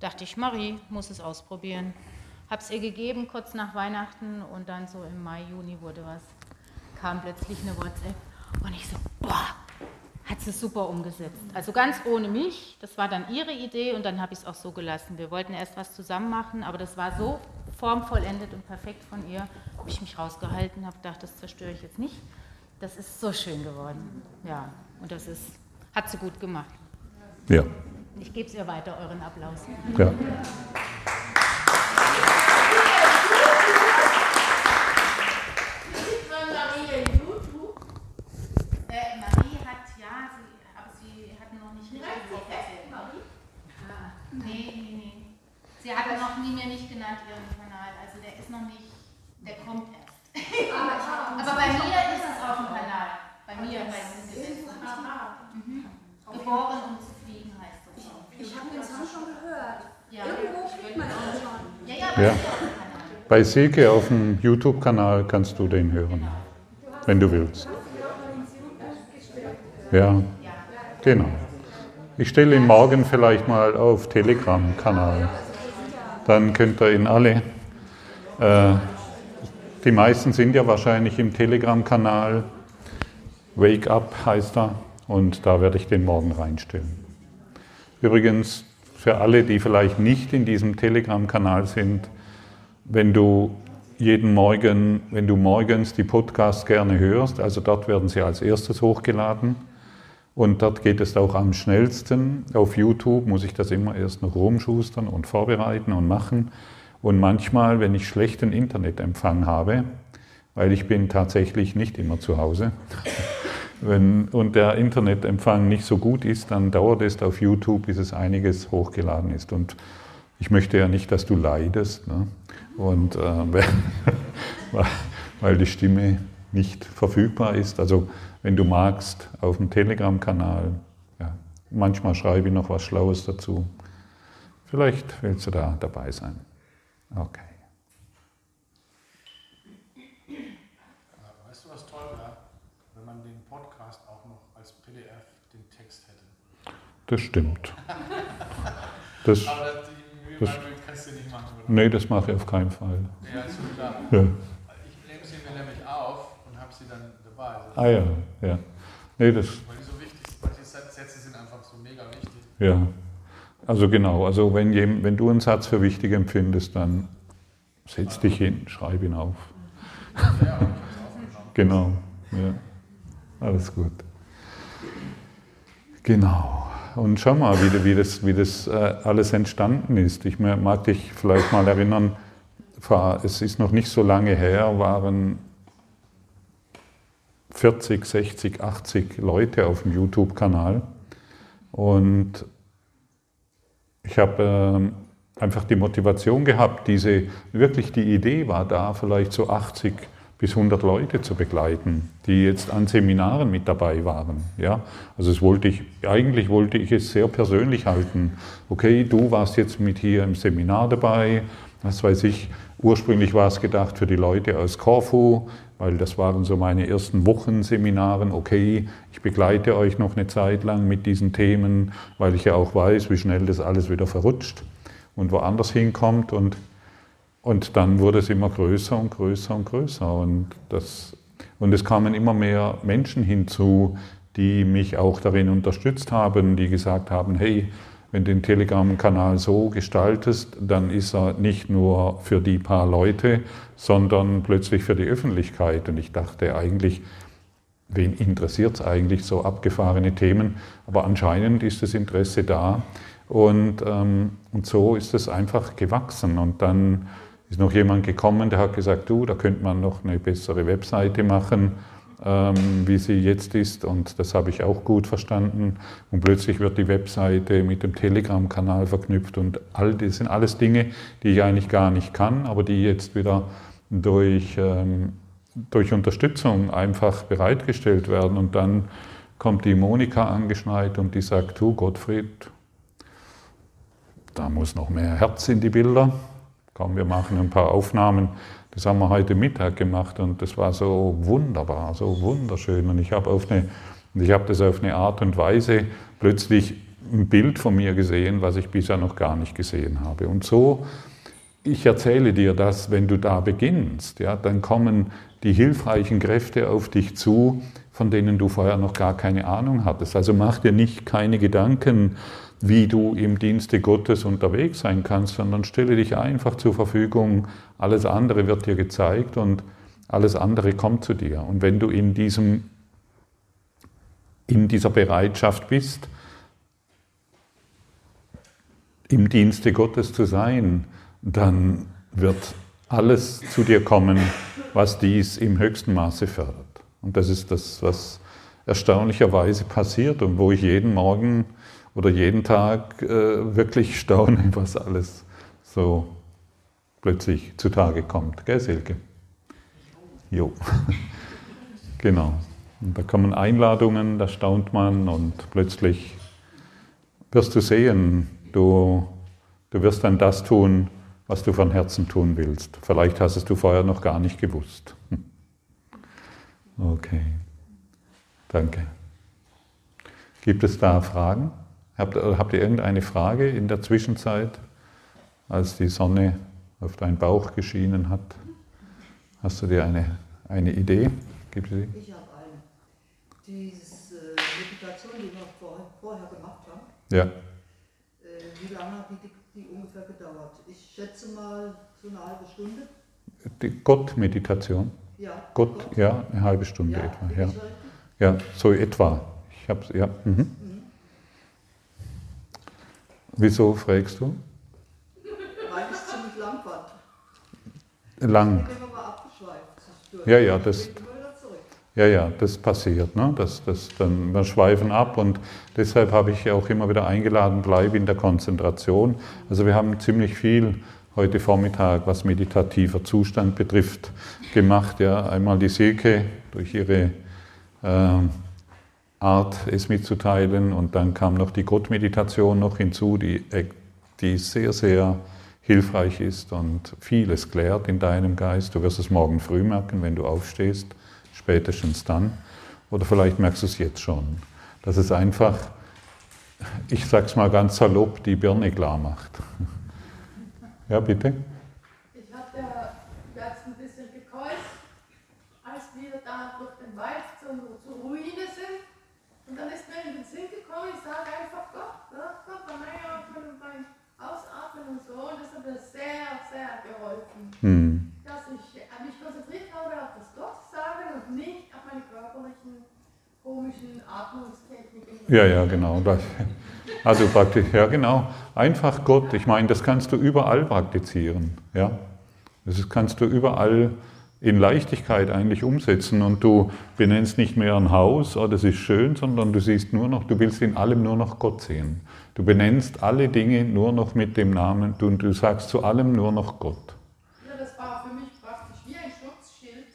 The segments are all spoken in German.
dachte ich, Marie muss es ausprobieren. Habe es ihr gegeben, kurz nach Weihnachten und dann so im Mai, Juni wurde was. Kam plötzlich eine WhatsApp und ich so, boah, hat sie super umgesetzt. Also ganz ohne mich, das war dann ihre Idee und dann habe ich es auch so gelassen. Wir wollten erst was zusammen machen, aber das war so formvollendet und perfekt von ihr, habe ich mich rausgehalten, habe gedacht, das zerstöre ich jetzt nicht. Das ist so schön geworden. Ja, und das ist, hat sie gut gemacht. Ja. Ich gebe es ihr weiter, euren Applaus. Ja. Sie hat noch nie mir nicht genannt ihren Kanal, also der ist noch nicht, der kommt erst. Aber, Aber bei mir ist es auf dem Kanal. Bei mir bei mhm. Geboren und zufrieden heißt das. Ich habe den Song schon gehört. Ja. Irgendwo kriegt man auch schon. Ja, ja, bei Ja. mir auf dem Kanal. Bei Silke auf dem YouTube-Kanal kannst du den hören, wenn du willst. Ja, genau. Ich stelle ihn morgen vielleicht mal auf Telegram-Kanal. Dann könnt ihr ihn alle. Äh, die meisten sind ja wahrscheinlich im Telegram-Kanal. Wake Up heißt er. Und da werde ich den morgen reinstellen. Übrigens, für alle, die vielleicht nicht in diesem Telegram-Kanal sind, wenn du jeden Morgen, wenn du morgens die Podcasts gerne hörst, also dort werden sie als erstes hochgeladen und dort geht es auch am schnellsten. Auf YouTube muss ich das immer erst noch rumschustern und vorbereiten und machen. Und manchmal, wenn ich schlechten Internetempfang habe, weil ich bin tatsächlich nicht immer zu Hause, wenn, und der Internetempfang nicht so gut ist, dann dauert es auf YouTube, bis es einiges hochgeladen ist. Und ich möchte ja nicht, dass du leidest. Ne? Und äh, weil- die Stimme nicht verfügbar ist. Also wenn du magst, auf dem Telegram-Kanal, ja, manchmal schreibe ich noch was Schlaues dazu. Vielleicht willst du da dabei sein. Okay. Weißt du, was toll wäre? Wenn man den Podcast auch noch als PDF den Text hätte. Das stimmt. Das, das, kannst du nicht machen, oder? nee, das mache ich auf keinen Fall. Ja, ist schon klar. Ja. Ich nehme sie mir nämlich auf und habe sie dann dabei. Also, Ah ja, ja. Nee, das, Weil die so wichtig sind. Manche Sätze sind einfach so mega wichtig. ja. Also genau, also wenn, wenn du einen Satz für wichtig empfindest, dann setz dich hin, schreib ihn auf. Ja, ich habe es aufgenommen. Genau, ja. Alles gut. Genau. Und schau mal, wie, wie das, wie das äh, alles entstanden ist. Ich mag dich vielleicht mal erinnern, vor- es ist noch nicht so lange her, waren 40, 60, 80 Leute auf dem YouTube-Kanal. Und ich habe ähm, einfach die Motivation gehabt, diese, wirklich die Idee war da, vielleicht so 80 bis 100 Leute zu begleiten, die jetzt an Seminaren mit dabei waren. Ja? Also es wollte ich, eigentlich wollte ich es sehr persönlich halten. Okay, du warst jetzt mit hier im Seminar dabei, was weiß ich, ursprünglich war es gedacht für die Leute aus Korfu, weil das waren so meine ersten Wochenseminaren. Okay, ich begleite euch noch eine Zeit lang mit diesen Themen, weil ich ja auch weiß, wie schnell das alles wieder verrutscht und woanders hinkommt. Und, und dann wurde es immer größer und größer und größer. Und, das, und es kamen immer mehr Menschen hinzu, die mich auch darin unterstützt haben, die gesagt haben, hey, wenn du den Telegram-Kanal so gestaltest, dann ist er nicht nur für die paar Leute, sondern plötzlich für die Öffentlichkeit. Und ich dachte eigentlich, wen interessiert es eigentlich so abgefahrene Themen? Aber anscheinend ist das Interesse da. Und, ähm, und so ist es einfach gewachsen. Und dann ist noch jemand gekommen, der hat gesagt, du, da könnte man noch eine bessere Webseite machen, ähm, wie sie jetzt ist. Und das habe ich auch gut verstanden. Und plötzlich wird die Webseite mit dem Telegram-Kanal verknüpft. Und all das sind alles Dinge, die ich eigentlich gar nicht kann, aber die jetzt wieder durch, ähm, durch Unterstützung einfach bereitgestellt werden. Und dann kommt die Monika angeschneit und die sagt, du Gottfried, da muss noch mehr Herz in die Bilder. Komm, wir machen ein paar Aufnahmen. Das haben wir heute Mittag gemacht und das war so wunderbar, so wunderschön. Und ich habe auf eine, ich habe das auf eine Art und Weise plötzlich ein Bild von mir gesehen, was ich bisher noch gar nicht gesehen habe. Und so, ich erzähle dir das, wenn du da beginnst, ja, dann kommen die hilfreichen Kräfte auf dich zu, von denen du vorher noch gar keine Ahnung hattest. Also mach dir nicht keine Gedanken, wie du im Dienste Gottes unterwegs sein kannst, sondern stelle dich einfach zur Verfügung. Alles andere wird dir gezeigt und alles andere kommt zu dir. Und wenn du in, diesem, in dieser Bereitschaft bist, im Dienste Gottes zu sein, dann wird alles zu dir kommen, was dies im höchsten Maße fördert. Und das ist das, was erstaunlicherweise passiert und wo ich jeden Morgen oder jeden Tag äh, wirklich staune, was alles so plötzlich zutage kommt. Gell, Silke? Jo. genau. Und da kommen Einladungen, da staunt man und plötzlich wirst du sehen, du, du wirst dann das tun, was du von Herzen tun willst. Vielleicht hast es du vorher noch gar nicht gewusst. Okay, danke. Gibt es da Fragen? Habt, habt ihr irgendeine Frage in der Zwischenzeit, als die Sonne auf deinen Bauch geschienen hat? Hast du dir eine, eine Idee? Gibt sie? Ich habe eine. Diese äh, Meditation, die wir vor, vorher gemacht haben, Ja. äh, wie lange hat die, die ungefähr gedauert? Ich schätze mal so eine halbe Stunde. Die Gott-Meditation. Ja. Gott, ja, eine halbe Stunde Ja, etwa. Ja. ja, so etwa. Ich hab's, ja. Mhm. Wieso fragst du? Weil ich ziemlich lang fand. Lang. Ja, ja, das-. Ja, ja, das passiert. Ne? Das, das, dann, wir schweifen ab und deshalb habe ich auch immer wieder eingeladen, bleib in der Konzentration. Also wir haben ziemlich viel heute Vormittag, was meditativer Zustand betrifft, gemacht. Ja? Einmal die Silke durch ihre ähm, Art, es mitzuteilen und dann kam noch die Gottmeditation noch hinzu, die, äh, die sehr, sehr hilfreich ist und vieles klärt in deinem Geist. Du wirst es morgen früh merken, wenn du aufstehst spätestens dann. Oder vielleicht merkst du es jetzt schon, dass es einfach, ich sag's mal ganz salopp, die Birne klar macht. Ja, bitte? Ich habe ja jetzt ein bisschen gekreuzt, als wir da durch den Wald zur, zur Ruine sind. Und dann ist mir in den Sinn gekommen, ich sage einfach Gott, ne? Gott beim Einatmen und beim Ausatmen und so. Und das hat mir sehr, geholfen, Hm. dass ich mich konzentriert habe auf das Gott sagen und nicht auf meine körperlichen, komischen Atmungstechniken. Ja, ja, genau. Also praktisch, ja, genau. Einfach Gott. Ich meine, das kannst du überall praktizieren. Ja? Das kannst du überall in Leichtigkeit eigentlich umsetzen und du benennst nicht mehr ein Haus, oh, das ist schön, sondern du siehst nur noch, du willst in allem nur noch Gott sehen. Du benennst alle Dinge nur noch mit dem Namen, du, du sagst zu allem nur noch Gott. Ja, das war für mich praktisch wie ein Schutzschild,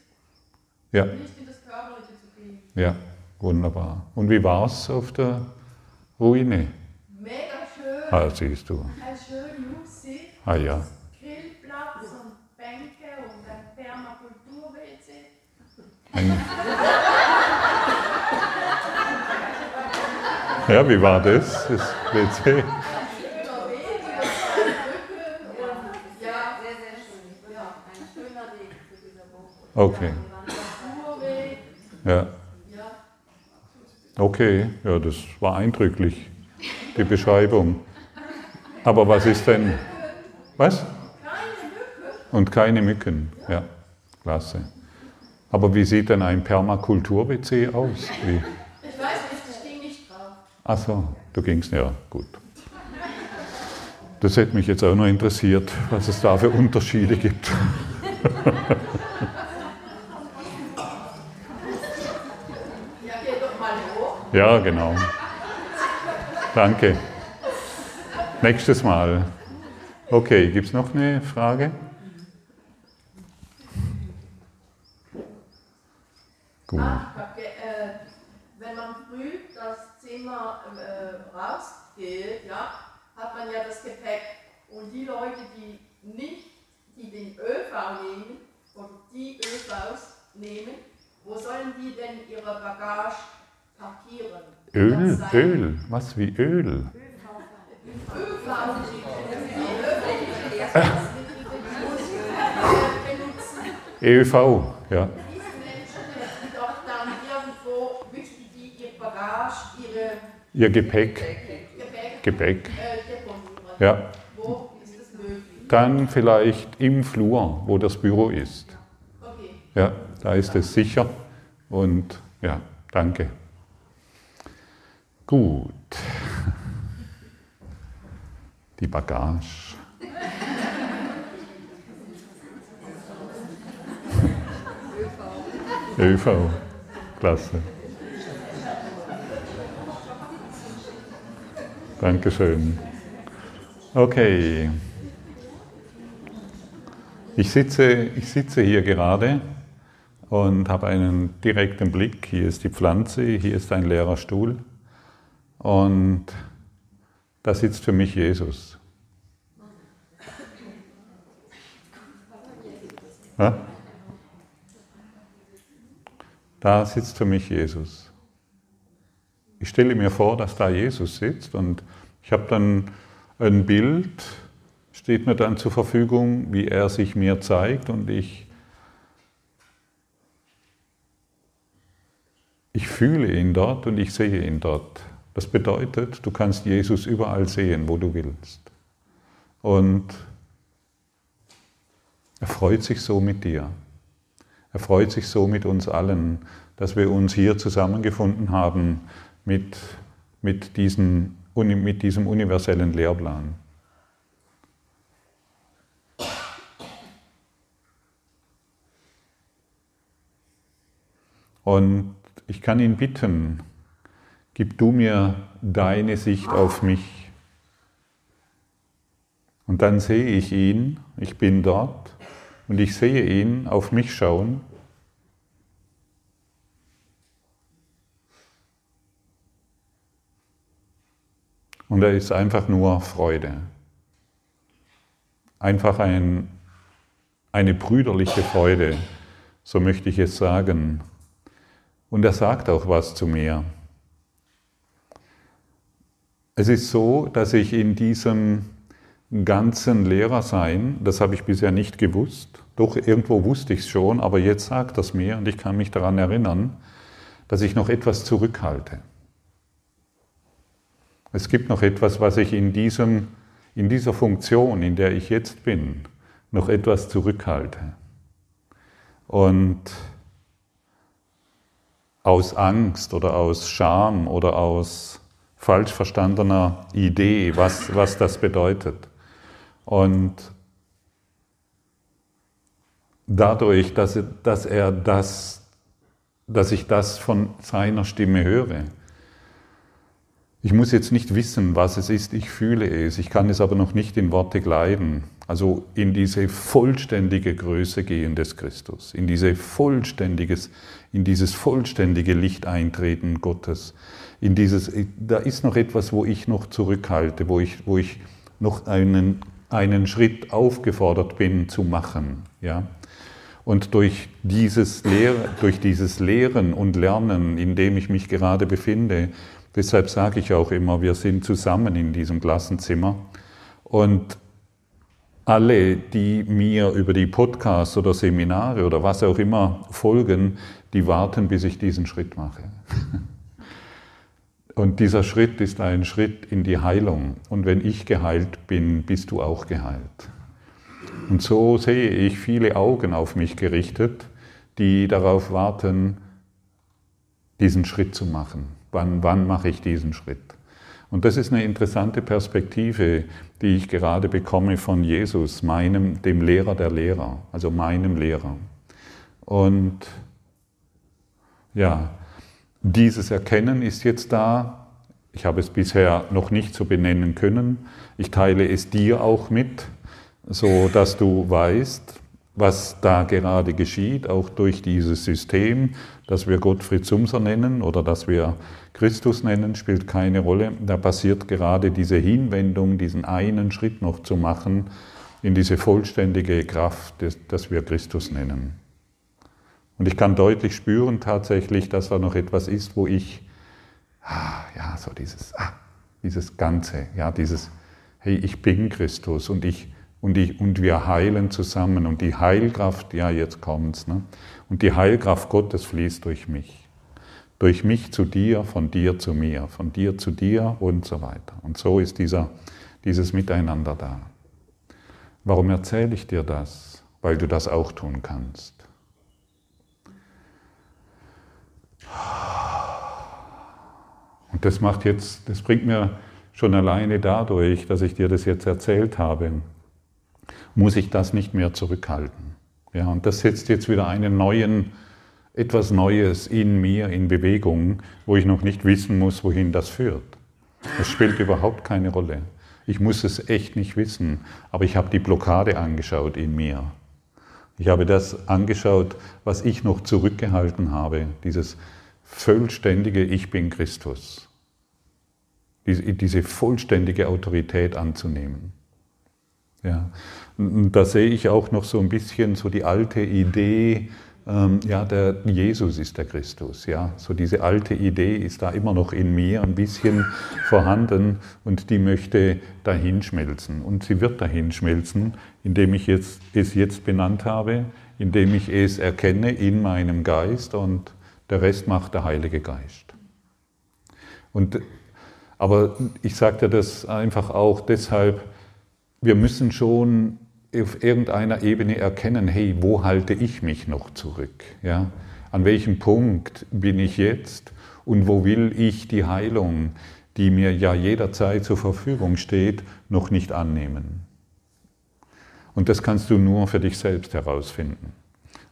Ja, nicht in das Körperliche zu gehen. ja, wunderbar. Und wie war es auf der Ruine? Mega schön, Ah, siehst du. ein schön Musik, Ah ja. Grillplatz und Bänke und ein Permakultur-WC. Ja, wie war das? Das WC? Okay, ja. Okay, ja, das war eindrücklich, die Beschreibung. Aber was ist denn. Was? Und keine Mücken. Ja, klasse. Aber wie sieht denn ein Permakultur-WC aus? Wie? ich weiß nicht, ich ging nicht drauf. Ach so, du gingst, ja, gut. Das hätte mich jetzt auch noch interessiert, was es da für Unterschiede gibt. Ja, genau. Danke. Nächstes Mal. Okay, gibt es noch eine Frage? Gut. Ah, okay, äh, wenn man früh das Zimmer äh, rausgeht, ja, hat man ja das Gepäck. Und die Leute, die nicht, die den ÖV nehmen, oder die ÖVs nehmen, wo sollen die denn ihre Bagage parkieren? Öl, Öl, was wie Öl? EUV, ja. Diese Menschen, die doch dann irgendwo, wüssten die ihr Bagage, ihre Ihr Gepäck, Gepäck ja. Wo ist das möglich? Dann vielleicht im Flur, wo das Büro ist. Okay. Ja, da ist es sicher. Und ja, danke. Gut. Die Bagage. ÖV. Klasse. Dankeschön. Okay. Ich sitze, ich sitze hier gerade und habe einen direkten Blick. Hier ist die Pflanze, hier ist ein leerer Stuhl und da sitzt für mich Jesus. Da sitzt für mich Jesus. Ich stelle mir vor, dass da Jesus sitzt und ich habe dann ein Bild, steht mir dann zur Verfügung, wie er sich mir zeigt und ich, ich fühle ihn dort und ich sehe ihn dort. Das bedeutet, du kannst Jesus überall sehen, wo du willst. Und er freut sich so mit dir. Er freut sich so mit uns allen, dass wir uns hier zusammengefunden haben mit, mit, diesen, mit diesem universellen Lehrplan. Und ich kann ihn bitten, gib du mir deine Sicht auf mich. Und dann sehe ich ihn, ich bin dort und ich sehe ihn auf mich schauen. Und er ist einfach nur Freude. Einfach ein, eine brüderliche Freude, so möchte ich es sagen. Und er sagt auch was zu mir. Es ist so, dass ich in diesem ganzen Lehrersein, das habe ich bisher nicht gewusst, doch irgendwo wusste ich es schon, aber jetzt sagt das mir und ich kann mich daran erinnern, dass ich noch etwas zurückhalte. Es gibt noch etwas, was ich in, diesem, in dieser Funktion, in der ich jetzt bin, noch etwas zurückhalte. Und aus Angst oder aus Scham oder aus falsch verstandener Idee, was, was das bedeutet. Und dadurch, dass, dass er das, dass ich das von seiner Stimme höre, ich muss jetzt nicht wissen, was es ist, ich fühle es, ich kann es aber noch nicht in Worte kleiden. Also in diese vollständige Größe gehen des Christus, in, diese vollständiges, in dieses vollständige Licht eintreten Gottes. In dieses, da ist noch etwas, wo ich noch zurückhalte, wo ich, wo ich noch einen, einen Schritt aufgefordert bin zu machen. Ja? Und durch dieses, Lehr durch dieses Lehren und Lernen, in dem ich mich gerade befinde, Deshalb sage ich auch immer, wir sind zusammen in diesem Klassenzimmer und alle, die mir über die Podcasts oder Seminare oder was auch immer folgen, die warten, bis ich diesen Schritt mache. Und dieser Schritt ist ein Schritt in die Heilung. Und wenn ich geheilt bin, bist du auch geheilt. Und so sehe ich viele Augen auf mich gerichtet, die darauf warten, diesen Schritt zu machen. Wann, wann mache ich diesen Schritt? Und das ist eine interessante Perspektive, die ich gerade bekomme von Jesus, meinem, dem Lehrer der Lehrer, also meinem Lehrer. Und ja, dieses Erkennen ist jetzt da. Ich habe es bisher noch nicht so benennen können. Ich teile es dir auch mit, so dass du weißt, was da gerade geschieht, auch durch dieses System, das wir Gottfried Sumser nennen oder das wir Christus nennen, spielt keine Rolle. Da passiert gerade diese Hinwendung, diesen einen Schritt noch zu machen in diese vollständige Kraft, das wir Christus nennen. Und ich kann deutlich spüren tatsächlich, dass da noch etwas ist, wo ich ah, ja, so dieses, ah, dieses Ganze, ja, dieses, hey, ich bin Christus und ich, und, ich, und wir heilen zusammen und die Heilkraft, ja, jetzt kommt's, ne? und die Heilkraft Gottes fließt durch mich. Durch mich zu dir, von dir zu mir, von dir zu dir und so weiter. Und so ist dieser, dieses Miteinander da. Warum erzähle ich dir das? Weil du das auch tun kannst. Und das macht jetzt, das bringt mir schon alleine dadurch, dass ich dir das jetzt erzählt habe, muss ich das nicht mehr zurückhalten. Ja, und das setzt jetzt wieder einen neuen, etwas Neues in mir in Bewegung, wo ich noch nicht wissen muss, wohin das führt. Das spielt überhaupt keine Rolle. Ich muss es echt nicht wissen, aber ich habe die Blockade angeschaut in mir. Ich habe das angeschaut, was ich noch zurückgehalten habe, dieses vollständige Ich bin Christus. Diese, diese vollständige Autorität anzunehmen. Ja. Und da sehe ich auch noch so ein bisschen so die alte Idee, ähm, ja, der Jesus ist der Christus. Ja, so diese alte Idee ist da immer noch in mir ein bisschen vorhanden und die möchte dahinschmelzen. Und sie wird dahinschmelzen, indem ich jetzt, es jetzt benannt habe, indem ich es erkenne in meinem Geist und der Rest macht der Heilige Geist. Und, aber ich sage dir das einfach auch deshalb, wir müssen schon auf irgendeiner Ebene erkennen, hey, wo halte ich mich noch zurück? Ja? An welchem Punkt bin ich jetzt und wo will ich die Heilung, die mir ja jederzeit zur Verfügung steht, noch nicht annehmen? Und das kannst du nur für dich selbst herausfinden.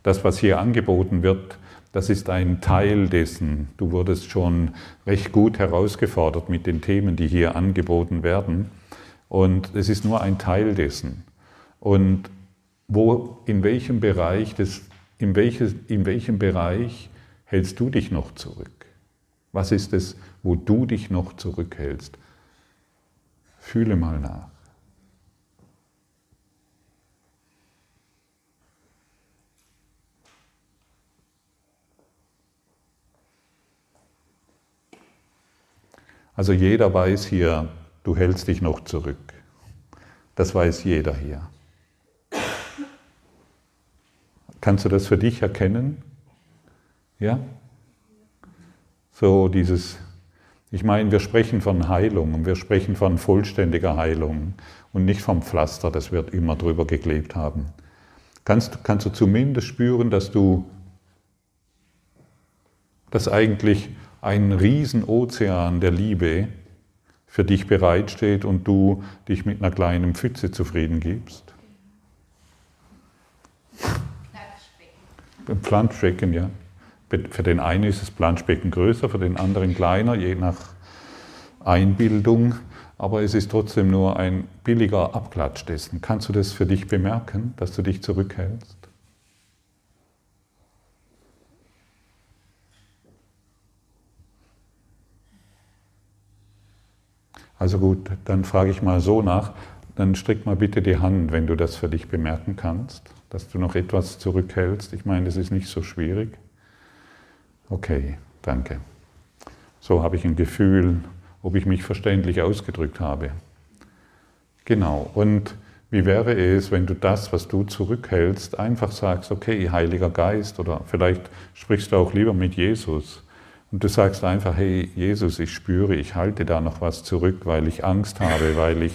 Das, was hier angeboten wird, das ist ein Teil dessen. Du wurdest schon recht gut herausgefordert mit den Themen, die hier angeboten werden. Und es ist nur ein Teil dessen. Und wo, in welchem Bereich, des, in, welches, in welchem Bereich hältst du dich noch zurück? Was ist es, wo du dich noch zurückhältst? Fühle mal nach. Also jeder weiß hier, du hältst dich noch zurück. Das weiß jeder hier. Kannst du das für dich erkennen? Ja? So dieses, ich meine, wir sprechen von Heilung und wir sprechen von vollständiger Heilung und nicht vom Pflaster, das wir immer drüber geklebt haben. Kannst, kannst du zumindest spüren, dass du, dass eigentlich ein Riesenozean der Liebe für dich bereitsteht und du dich mit einer kleinen Pfütze zufrieden gibst? Planschbecken. Ja. Für den einen ist das Planschbecken größer, für den anderen kleiner, je nach Einbildung. Aber es ist trotzdem nur ein billiger Abklatsch dessen. Kannst du das für dich bemerken, dass du dich zurückhältst? Also gut, dann frage ich mal so nach, dann strick mal bitte die Hand, wenn du das für dich bemerken kannst, dass du noch etwas zurückhältst. Ich meine, das ist nicht so schwierig. Okay, danke. So habe ich ein Gefühl, ob ich mich verständlich ausgedrückt habe. Genau, und wie wäre es, wenn du das, was du zurückhältst, einfach sagst, okay, Heiliger Geist, oder vielleicht sprichst du auch lieber mit Jesus und du sagst einfach, hey Jesus, ich spüre, ich halte da noch was zurück, weil ich Angst habe, weil ich,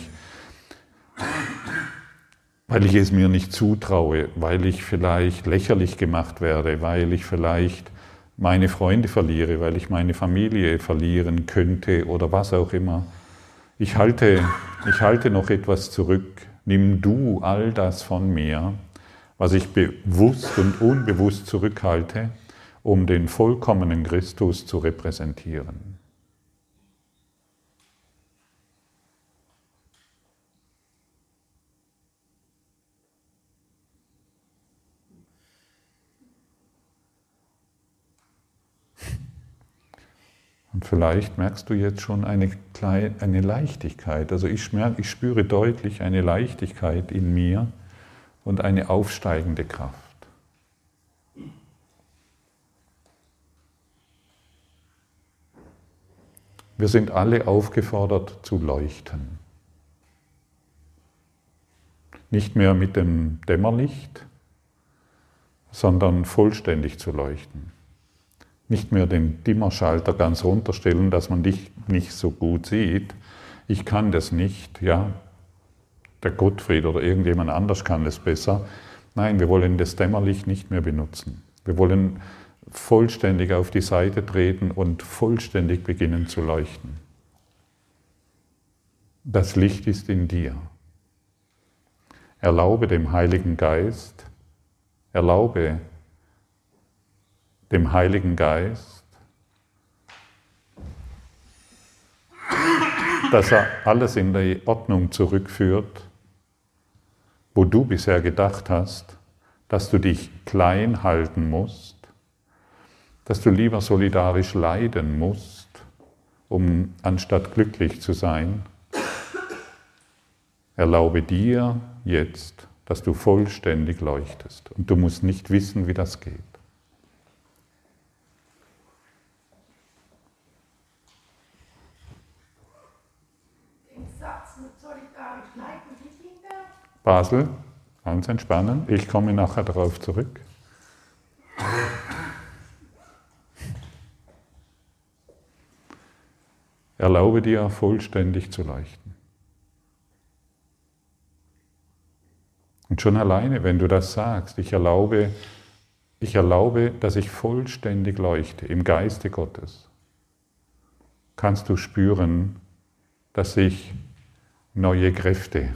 weil ich es mir nicht zutraue, weil ich vielleicht lächerlich gemacht werde, weil ich vielleicht meine Freunde verliere, weil ich meine Familie verlieren könnte oder was auch immer. Ich halte, ich halte noch etwas zurück. Nimm du all das von mir, was ich bewusst und unbewusst zurückhalte um den vollkommenen Christus zu repräsentieren. Und vielleicht merkst du jetzt schon eine, kleine, eine Leichtigkeit. Also ich, merke, ich spüre deutlich eine Leichtigkeit in mir und eine aufsteigende Kraft. Wir sind alle aufgefordert zu leuchten. Nicht mehr mit dem Dämmerlicht, sondern vollständig zu leuchten. Nicht mehr den Dimmerschalter ganz runterstellen, dass man dich nicht so gut sieht. Ich kann das nicht, ja. Der Gottfried oder irgendjemand anders kann es besser. Nein, wir wollen das Dämmerlicht nicht mehr benutzen. Wir wollen vollständig auf die Seite treten und vollständig beginnen zu leuchten. Das Licht ist in dir. Erlaube dem Heiligen Geist, erlaube dem Heiligen Geist, dass er alles in die Ordnung zurückführt, wo du bisher gedacht hast, dass du dich klein halten musst, dass du lieber solidarisch leiden musst, um anstatt glücklich zu sein. Erlaube dir jetzt, dass du vollständig leuchtest. Und du musst nicht wissen, wie das geht. Basel, ganz entspannen. Ich komme nachher darauf zurück. Erlaube dir vollständig zu leuchten. Und schon alleine, wenn du das sagst, ich erlaube, ich erlaube, dass ich vollständig leuchte im Geiste Gottes, kannst du spüren, dass sich neue Kräfte,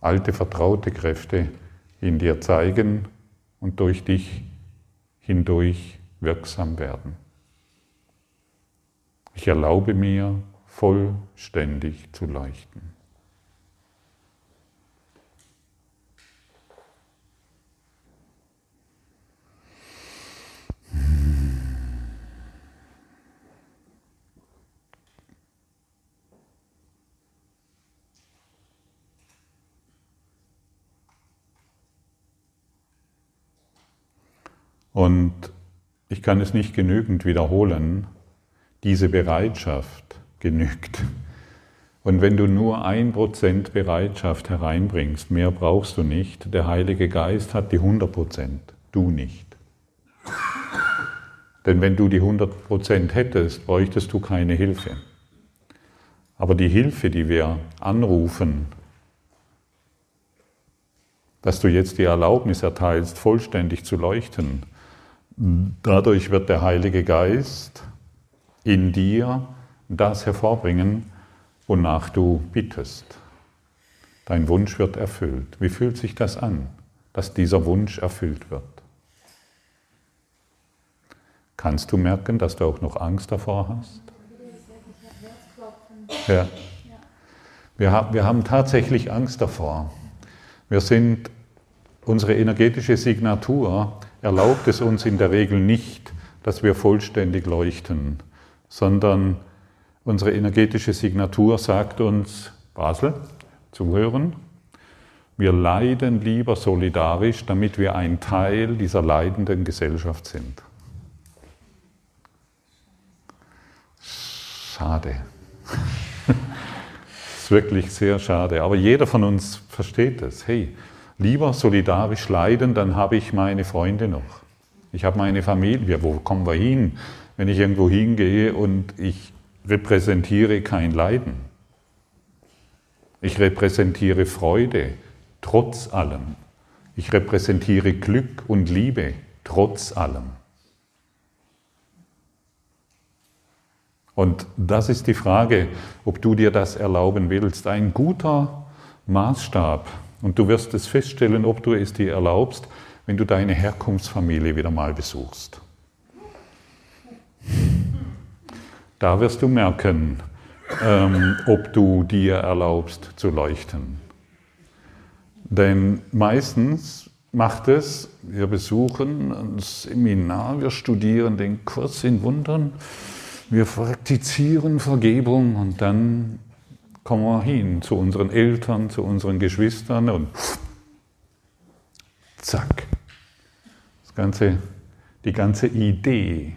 alte vertraute Kräfte in dir zeigen und durch dich hindurch wirksam werden. Ich erlaube mir, vollständig zu leuchten. Und ich kann es nicht genügend wiederholen, diese Bereitschaft genügt. Und wenn du nur ein Prozent Bereitschaft hereinbringst, mehr brauchst du nicht, der Heilige Geist hat die 100 Prozent, du nicht. Denn wenn du die 100 Prozent hättest, bräuchtest du keine Hilfe. Aber die Hilfe, die wir anrufen, dass du jetzt die Erlaubnis erteilst, vollständig zu leuchten, dadurch wird der Heilige Geist in dir das hervorbringen, wonach du bittest. Dein Wunsch wird erfüllt. Wie fühlt sich das an, dass dieser Wunsch erfüllt wird? Kannst du merken, dass du auch noch Angst davor hast? Ja. Wir, haben, tatsächlich Angst davor. Wir sind, unsere energetische Signatur erlaubt es uns in der Regel nicht, dass wir vollständig leuchten sondern unsere energetische Signatur sagt uns, Basel, zuhören, wir leiden lieber solidarisch, damit wir ein Teil dieser leidenden Gesellschaft sind. Schade. Das ist wirklich sehr schade. Aber jeder von uns versteht es. Hey, lieber solidarisch leiden, dann habe ich meine Freunde noch. Ich habe meine Familie. Wo kommen wir hin? Wenn ich irgendwo hingehe und ich repräsentiere kein Leiden. Ich repräsentiere Freude trotz allem. Ich repräsentiere Glück und Liebe trotz allem. Und das ist die Frage, ob du dir das erlauben willst. Ein guter Maßstab, und du wirst es feststellen, ob du es dir erlaubst, wenn du deine Herkunftsfamilie wieder mal besuchst. Da wirst du merken, ähm, ob du dir erlaubst zu leuchten. Denn meistens macht es, wir besuchen ein Seminar, wir studieren den Kurs in Wundern, wir praktizieren Vergebung und dann kommen wir hin zu unseren Eltern, zu unseren Geschwistern und zack. Das ganze, die ganze Idee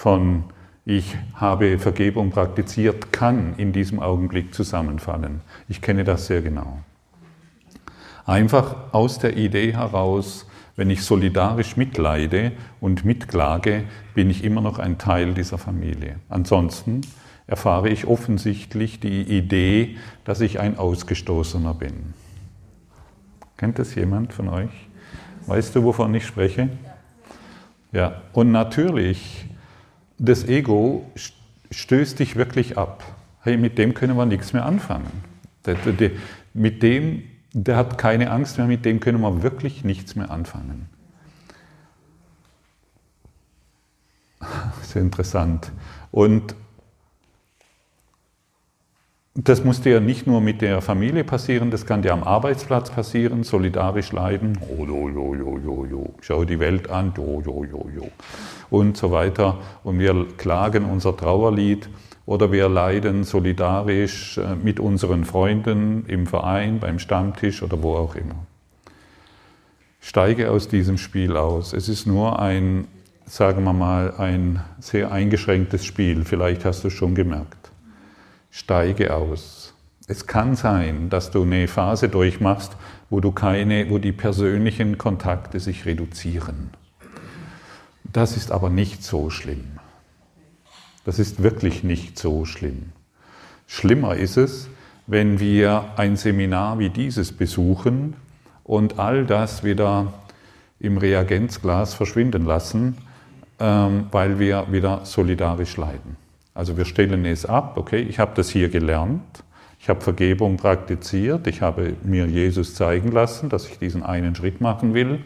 von ich habe Vergebung praktiziert, kann in diesem Augenblick zusammenfallen. Ich kenne das sehr genau. Einfach aus der Idee heraus, wenn ich solidarisch mitleide und mitklage, bin ich immer noch ein Teil dieser Familie. Ansonsten erfahre ich offensichtlich die Idee, dass ich ein Ausgestoßener bin. Kennt das jemand von euch? Weißt du, wovon ich spreche? Ja, und natürlich, das Ego stößt dich wirklich ab. Hey, mit dem können wir nichts mehr anfangen. Mit dem, der hat keine Angst mehr, mit dem können wir wirklich nichts mehr anfangen. Sehr interessant. Und das musste ja nicht nur mit der Familie passieren, das kann ja am Arbeitsplatz passieren, solidarisch leiden, oh, jo, jo, jo, jo, jo. schau die Welt an, jo, jo, jo, jo, und so weiter. Und wir klagen unser Trauerlied oder wir leiden solidarisch äh, mit unseren Freunden im Verein, beim Stammtisch oder wo auch immer. Steige aus diesem Spiel aus. Es ist nur ein, sagen wir mal, ein sehr eingeschränktes Spiel. Vielleicht hast du es schon gemerkt steige aus. Es kann sein, dass du eine Phase durchmachst, wo du keine, wo die persönlichen Kontakte sich reduzieren. Das ist aber nicht so schlimm. Das ist wirklich nicht so schlimm. Schlimmer ist es, wenn wir ein Seminar wie dieses besuchen und all das wieder im Reagenzglas verschwinden lassen, ähm, weil wir wieder solidarisch leiden. Also wir stellen es ab, okay, ich habe das hier gelernt, ich habe Vergebung praktiziert, ich habe mir Jesus zeigen lassen, dass ich diesen einen Schritt machen will,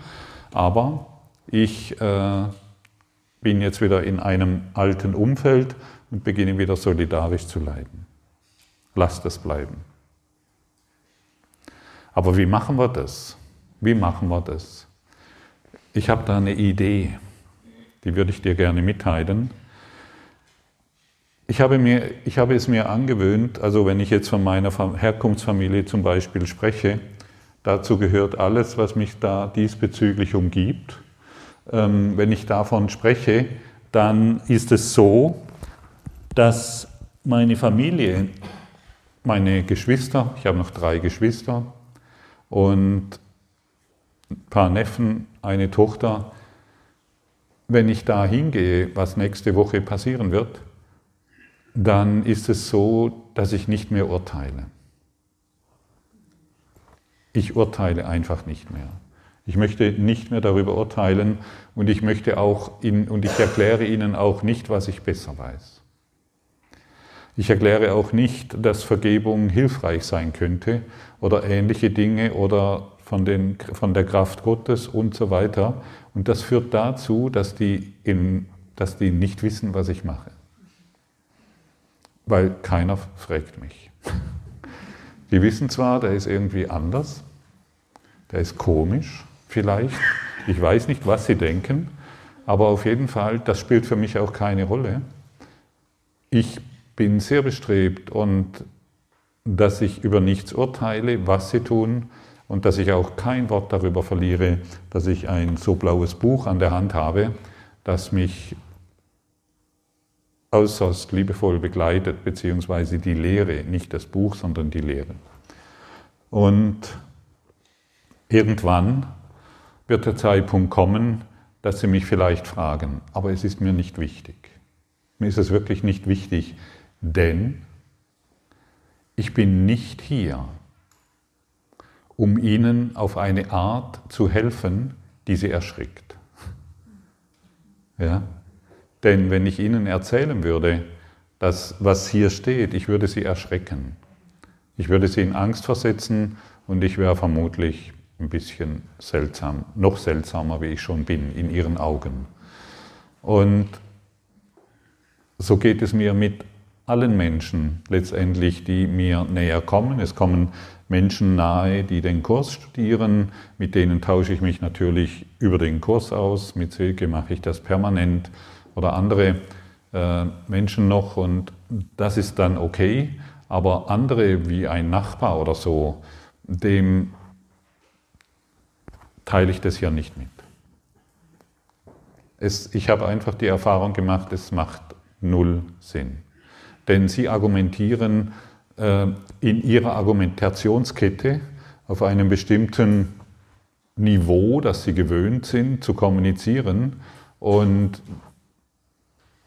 aber ich äh, bin jetzt wieder in einem alten Umfeld und beginne wieder solidarisch zu leiden. Lass das bleiben. Aber wie machen wir das? Wie machen wir das? Ich habe da eine Idee, die würde ich dir gerne mitteilen. Ich habe, mir, ich habe es mir angewöhnt, also wenn ich jetzt von meiner Herkunftsfamilie zum Beispiel spreche, dazu gehört alles, was mich da diesbezüglich umgibt. Ähm, wenn ich davon spreche, dann ist es so, dass meine Familie, meine Geschwister, ich habe noch drei Geschwister und ein paar Neffen, eine Tochter, wenn ich da hingehe, was nächste Woche passieren wird, dann ist es so, dass ich nicht mehr urteile. Ich urteile einfach nicht mehr. Ich möchte nicht mehr darüber urteilen und ich möchte auch in, und ich erkläre Ihnen auch nicht, was ich besser weiß. Ich erkläre auch nicht, dass Vergebung hilfreich sein könnte oder ähnliche Dinge oder von, den, von der Kraft Gottes und so weiter. Und das führt dazu, dass die, in, dass die nicht wissen, was ich mache weil keiner fragt mich. Die wissen zwar, der ist irgendwie anders, der ist komisch vielleicht, ich weiß nicht, was sie denken, aber auf jeden Fall, das spielt für mich auch keine Rolle. Ich bin sehr bestrebt und dass ich über nichts urteile, was sie tun und dass ich auch kein Wort darüber verliere, dass ich ein so blaues Buch an der Hand habe, das mich äußerst liebevoll begleitet, beziehungsweise die Lehre, nicht das Buch, sondern die Lehre. Und irgendwann wird der Zeitpunkt kommen, dass Sie mich vielleicht fragen, aber es ist mir nicht wichtig. Mir ist es wirklich nicht wichtig, denn ich bin nicht hier, um Ihnen auf eine Art zu helfen, die Sie erschrickt. Ja? Denn wenn ich Ihnen erzählen würde, dass was hier steht, ich würde Sie erschrecken. Ich würde Sie in Angst versetzen und ich wäre vermutlich ein bisschen seltsam, noch seltsamer, wie ich schon bin, in Ihren Augen. Und so geht es mir mit allen Menschen letztendlich, die mir näher kommen. Es kommen Menschen nahe, die den Kurs studieren, mit denen tausche ich mich natürlich über den Kurs aus. Mit Silke mache ich das permanent oder andere äh, Menschen noch und das ist dann okay, aber andere wie ein Nachbar oder so, dem teile ich das ja nicht mit. Es, ich habe einfach die Erfahrung gemacht, es macht null Sinn. Denn sie argumentieren äh, in ihrer Argumentationskette auf einem bestimmten Niveau, das sie gewöhnt sind zu kommunizieren. Und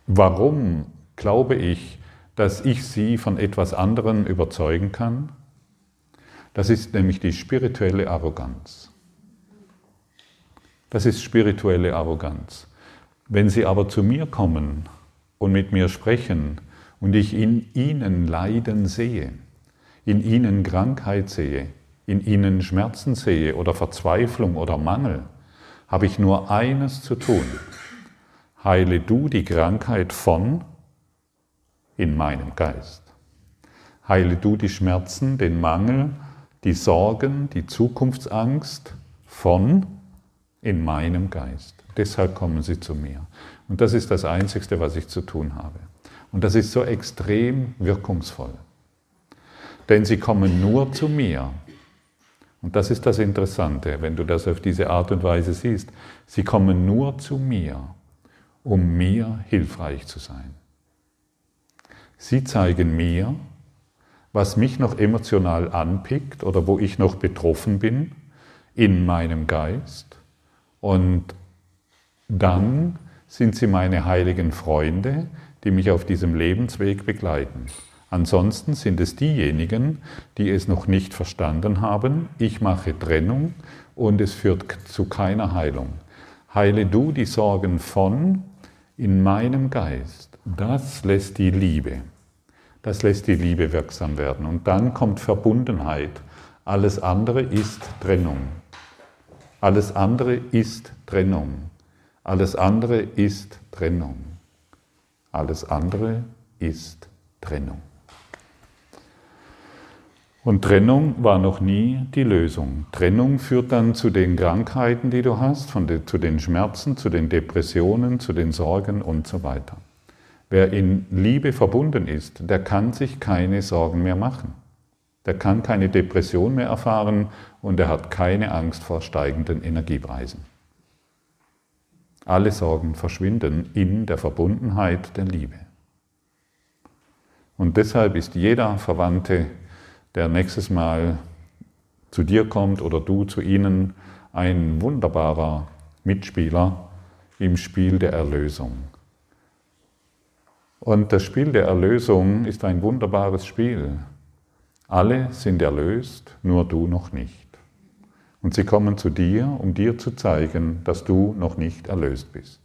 warum glaube ich, dass ich sie von etwas anderem überzeugen kann? Das ist nämlich die spirituelle Arroganz. Das ist spirituelle Arroganz. Wenn Sie aber zu mir kommen und mit mir sprechen und ich in Ihnen Leiden sehe, in Ihnen Krankheit sehe, in Ihnen Schmerzen sehe oder Verzweiflung oder Mangel, habe ich nur eines zu tun. Heile du die Krankheit von in meinem Geist. Heile du die Schmerzen, den Mangel, die Sorgen, die Zukunftsangst von in meinem Geist. Deshalb kommen sie zu mir. Und das ist das Einzige, was ich zu tun habe. Und das ist so extrem wirkungsvoll. Denn sie kommen nur zu mir. Und das ist das Interessante, wenn du das auf diese Art und Weise siehst. Sie kommen nur zu mir, um mir hilfreich zu sein. Sie zeigen mir, was mich noch emotional anpickt oder wo ich noch betroffen bin in meinem Geist. Und dann sind sie meine heiligen Freunde, die mich auf diesem Lebensweg begleiten. Ansonsten sind es diejenigen, die es noch nicht verstanden haben. Ich mache Trennung und es führt zu keiner Heilung. Heile du die Sorgen von in meinem Geist. Das lässt die Liebe. Das lässt die Liebe wirksam werden. Und dann kommt Verbundenheit. Alles andere ist Trennung. Alles andere ist Trennung. Alles andere ist Trennung. Alles andere ist Trennung. Und Trennung war noch nie die Lösung. Trennung führt dann zu den Krankheiten, die du hast, den, zu den Schmerzen, zu den Depressionen, zu den Sorgen und so weiter. Wer in Liebe verbunden ist, der kann sich keine Sorgen mehr machen. Der kann keine Depression mehr erfahren und er hat keine Angst vor steigenden Energiepreisen. Alle Sorgen verschwinden in der Verbundenheit der Liebe. Und deshalb ist jeder Verwandte, der nächstes Mal zu dir kommt oder du zu ihnen, ein wunderbarer Mitspieler im Spiel der Erlösung. Und das Spiel der Erlösung ist ein wunderbares Spiel. Alle sind erlöst, nur du noch nicht. Und sie kommen zu dir, um dir zu zeigen, dass du noch nicht erlöst bist.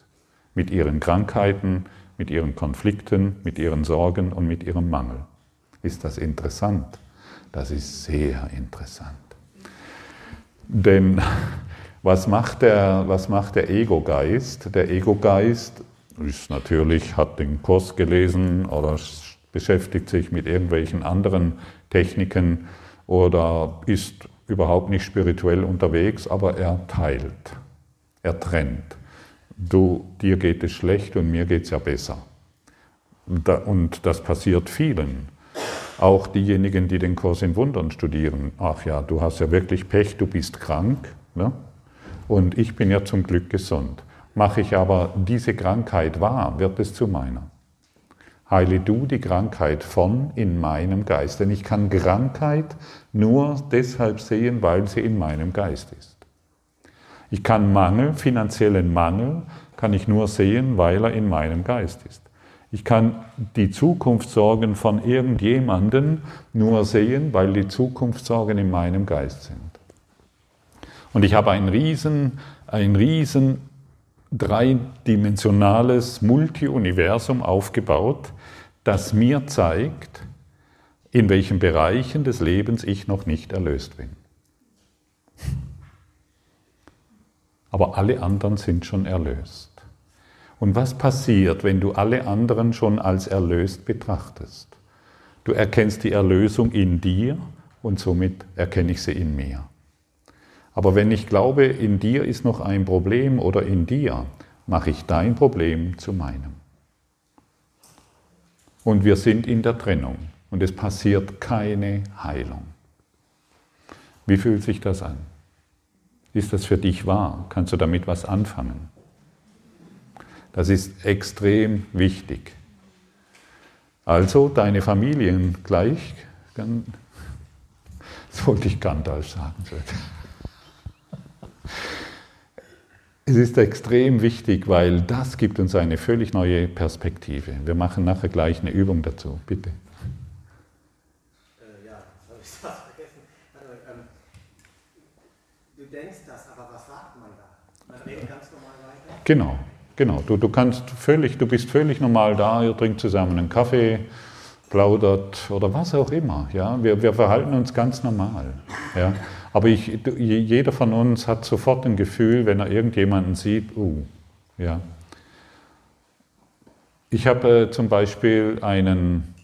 Mit ihren Krankheiten, mit ihren Konflikten, mit ihren Sorgen und mit ihrem Mangel. Ist das interessant? Das ist sehr interessant. Denn was macht der, was macht der Ego-Geist? Der Ego-Geist ist natürlich, hat den Kurs gelesen oder beschäftigt sich mit irgendwelchen anderen Techniken oder ist überhaupt nicht spirituell unterwegs, aber er teilt, er trennt. Du, dir geht es schlecht und mir geht es ja besser. Und das passiert vielen. Auch diejenigen, die den Kurs in Wundern studieren. Ach ja, du hast ja wirklich Pech, du bist krank. Ne? Und ich bin ja zum Glück gesund. Mache ich aber diese Krankheit wahr, wird es zu meiner. Heile du die Krankheit von in meinem Geist. Denn ich kann Krankheit nur deshalb sehen, weil sie in meinem Geist ist. Ich kann Mangel, finanziellen Mangel, kann ich nur sehen, weil er in meinem Geist ist. Ich kann die Zukunftssorgen von irgendjemanden nur sehen, weil die Zukunftssorgen in meinem Geist sind. Und ich habe ein riesen, ein riesen dreidimensionales Multiuniversum aufgebaut, das mir zeigt, in welchen Bereichen des Lebens ich noch nicht erlöst bin. Aber alle anderen sind schon erlöst. Und was passiert, wenn du alle anderen schon als erlöst betrachtest? Du erkennst die Erlösung in dir und somit erkenne ich sie in mir. Aber wenn ich glaube, in dir ist noch ein Problem oder in dir, mache ich dein Problem zu meinem. Und wir sind in der Trennung und es passiert keine Heilung. Wie fühlt sich das an? Ist das für dich wahr? Kannst du damit was anfangen? Das ist extrem wichtig. Also deine Familien gleich, das wollte ich Gandalf sagen. Es ist extrem wichtig, weil das gibt uns eine völlig neue Perspektive. Wir machen nachher gleich eine Übung dazu. Bitte. Äh, ja, das habe ich fast vergessen. Also, ähm, du denkst das, aber was sagt man da? Man redet ganz normal weiter? Genau, genau. Du, du kannst völlig, du bist völlig normal da, ihr trinkt zusammen einen Kaffee, plaudert oder was auch immer. Ja? Wir, wir verhalten uns ganz normal. Ja? Aber ich, jeder von uns hat sofort ein Gefühl, wenn er irgendjemanden sieht, uh, ja. Ich habe äh, zum Beispiel einen,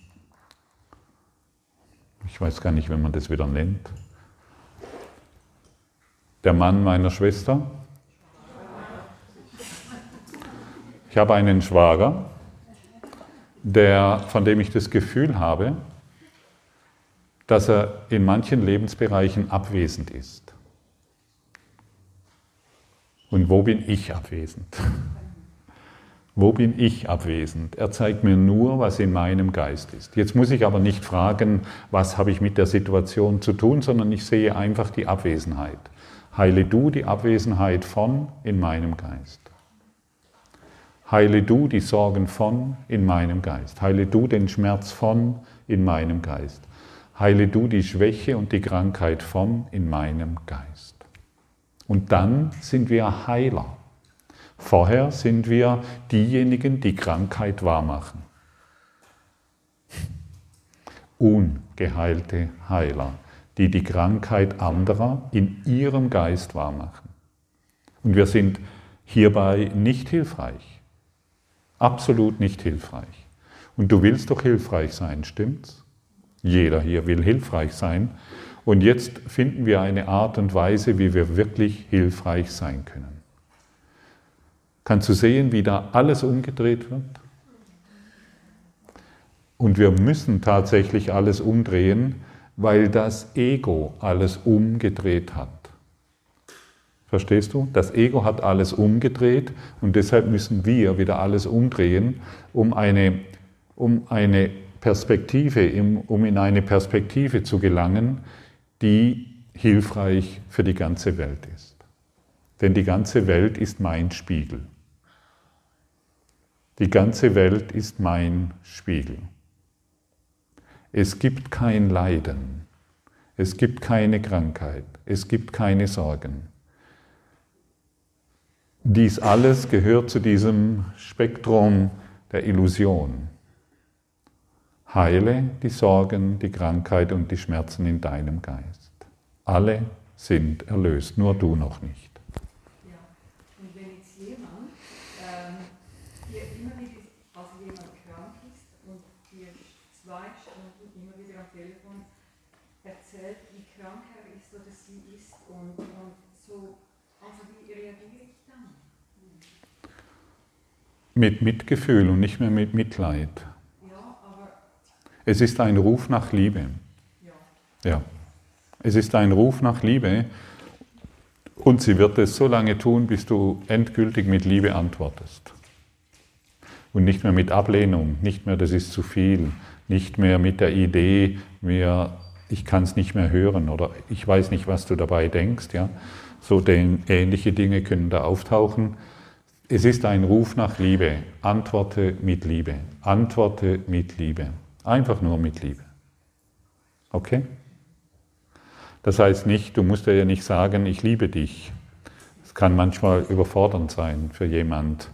ich weiß gar nicht, wie man das wieder nennt, der Mann meiner Schwester. Ich habe einen Schwager, der, von dem ich das Gefühl habe, dass er in manchen Lebensbereichen abwesend ist. Und wo bin ich abwesend? Wo bin ich abwesend? Er zeigt mir nur, was in meinem Geist ist. Jetzt muss ich aber nicht fragen, was habe ich mit der Situation zu tun, sondern ich sehe einfach die Abwesenheit. Heile du die Abwesenheit von in meinem Geist. Heile du die Sorgen von in meinem Geist. Heile du den Schmerz von in meinem Geist. Heile du die Schwäche und die Krankheit von in meinem Geist. Und dann sind wir Heiler. Vorher sind wir diejenigen, die Krankheit wahrmachen. Ungeheilte Heiler, die die Krankheit anderer in ihrem Geist wahrmachen. Und wir sind hierbei nicht hilfreich. Absolut nicht hilfreich. Und du willst doch hilfreich sein, stimmt's? Jeder hier will hilfreich sein. Und jetzt finden wir eine Art und Weise, wie wir wirklich hilfreich sein können. Kannst du sehen, wie da alles umgedreht wird? Und wir müssen tatsächlich alles umdrehen, weil das Ego alles umgedreht hat. Verstehst du? Das Ego hat alles umgedreht und deshalb müssen wir wieder alles umdrehen, um eine, um eine Perspektive, um in eine Perspektive zu gelangen, die hilfreich für die ganze Welt ist. Denn die ganze Welt ist mein Spiegel. Die ganze Welt ist mein Spiegel. Es gibt kein Leiden, es gibt keine Krankheit, es gibt keine Sorgen. Dies alles gehört zu diesem Spektrum der Illusion. Heile die Sorgen, die Krankheit und die Schmerzen in deinem Geist. Alle sind erlöst, nur du noch nicht. Ja, und wenn jetzt jemand, ähm, hier immer wieder, also jemand krank ist und dir zwei Stunden immer wieder am Telefon erzählt, wie krank er ist oder sie ist und, und so, also wie reagiere ich dann? Mit Mitgefühl und nicht mehr mit Mitleid. Es ist ein Ruf nach Liebe. Ja. Es ist ein Ruf nach Liebe und sie wird es so lange tun, bis du endgültig mit Liebe antwortest. Und nicht mehr mit Ablehnung, nicht mehr, das ist zu viel, nicht mehr mit der Idee, mir, ich kann es nicht mehr hören oder ich weiß nicht, was du dabei denkst. Ja? So ähnliche Dinge können da auftauchen. Es ist ein Ruf nach Liebe. Antworte mit Liebe. Antworte mit Liebe. Einfach nur mit Liebe. Okay? Das heißt nicht, du musst ja nicht sagen, ich liebe dich. Es kann manchmal überfordernd sein für jemand,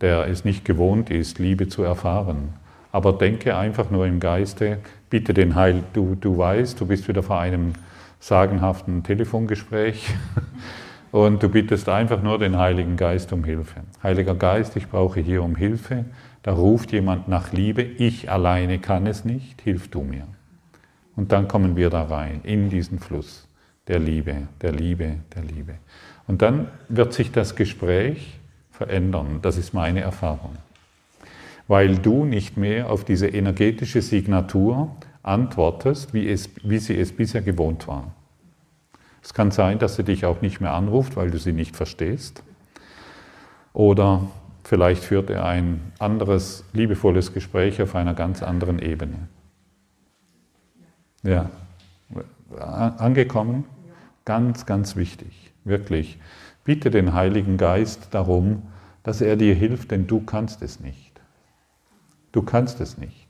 der es nicht gewohnt ist, Liebe zu erfahren. Aber denke einfach nur im Geiste, bitte den Heil, du, du weißt, du bist wieder vor einem sagenhaften Telefongespräch und du bittest einfach nur den Heiligen Geist um Hilfe. Heiliger Geist, ich brauche hier um Hilfe. Da ruft jemand nach Liebe, ich alleine kann es nicht, hilf du mir. Und dann kommen wir da rein, in diesen Fluss der Liebe, der Liebe, der Liebe. Und dann wird sich das Gespräch verändern, das ist meine Erfahrung. Weil du nicht mehr auf diese energetische Signatur antwortest, wie, es, wie sie es bisher gewohnt war. Es kann sein, dass sie dich auch nicht mehr anruft, weil du sie nicht verstehst. Oder vielleicht führt er ein anderes, liebevolles Gespräch auf einer ganz anderen Ebene. Ja, angekommen? Ganz, ganz wichtig, wirklich. Bitte den Heiligen Geist darum, dass er dir hilft, denn du kannst es nicht. Du kannst es nicht.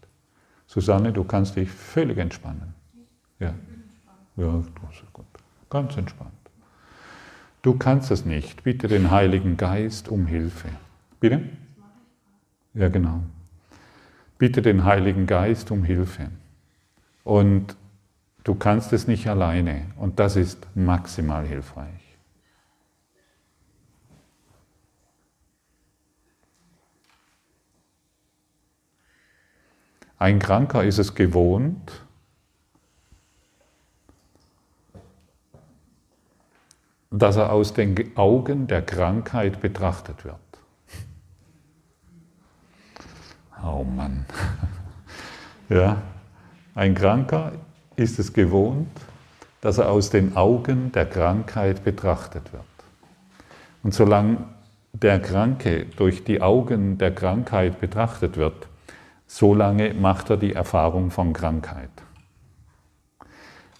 Susanne, du kannst dich völlig entspannen. Ja, ja. Ganz entspannt. Du kannst es nicht. Bitte den Heiligen Geist um Hilfe. Bitte? Ja, genau. Bitte den Heiligen Geist um Hilfe. Und du kannst es nicht alleine. Und das ist maximal hilfreich. Ein Kranker ist es gewohnt, dass er aus den Augen der Krankheit betrachtet wird. Oh Mann. Ja, ein Kranker ist es gewohnt, dass er aus den Augen der Krankheit betrachtet wird. Und solange der Kranke durch die Augen der Krankheit betrachtet wird, solange macht er die Erfahrung von Krankheit.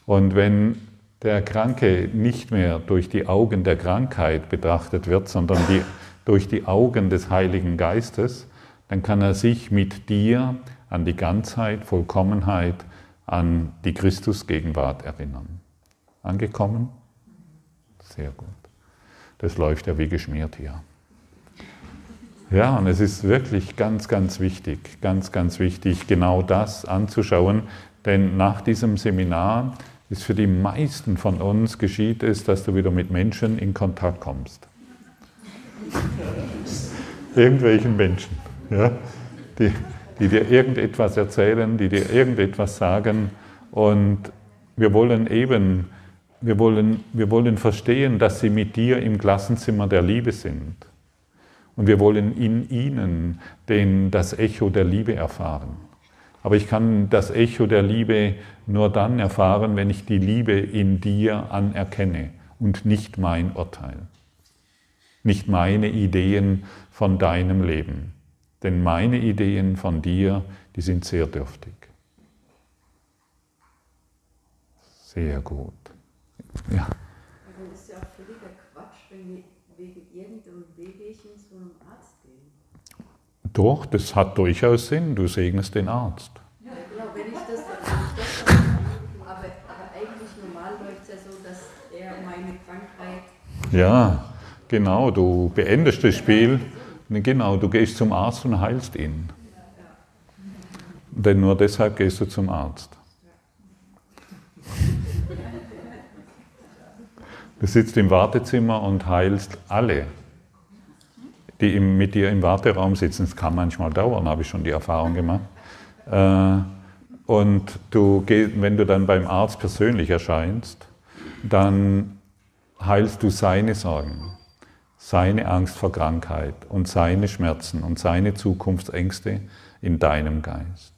Und wenn der Kranke nicht mehr durch die Augen der Krankheit betrachtet wird, sondern die, durch die Augen des Heiligen Geistes, dann kann er sich mit dir an die Ganzheit, Vollkommenheit, an die Christusgegenwart erinnern. Angekommen? Sehr gut. Das läuft ja wie geschmiert hier. Ja, und es ist wirklich ganz, ganz wichtig, ganz, ganz wichtig, genau das anzuschauen, denn nach diesem Seminar ist für die meisten von uns geschieht es, dass du wieder mit Menschen in Kontakt kommst. Irgendwelchen Menschen, ja, die, die dir irgendetwas erzählen, die dir irgendetwas sagen. Und wir wollen eben, wir wollen, wir wollen verstehen, dass sie mit dir im Klassenzimmer der Liebe sind. Und wir wollen in ihnen den, das Echo der Liebe erfahren. Aber ich kann das Echo der Liebe nur dann erfahren, wenn ich die Liebe in dir anerkenne und nicht mein Urteil, nicht meine Ideen von deinem Leben. Denn meine Ideen von dir, die sind sehr dürftig. Sehr gut. Ja. Also ist ja auch völliger Quatsch, wenn wir wegen irgendeinem Wehwehchen zu einem Arzt gehen. Doch, das hat durchaus Sinn. Du segnest den Arzt. Ja, genau, wenn ich das, das aber, aber eigentlich normal läuft es ja so, dass er meine Krankheit. Ja, genau, du beendest das Spiel. Genau, du gehst zum Arzt und heilst ihn. Denn nur deshalb gehst du zum Arzt. Du sitzt im Wartezimmer und heilst alle, die mit dir im Warteraum sitzen. Es kann manchmal dauern, habe ich schon die Erfahrung gemacht. Äh, und du, wenn du dann beim Arzt persönlich erscheinst, dann heilst du seine Sorgen seine Angst vor Krankheit und seine Schmerzen und seine Zukunftsängste in deinem Geist.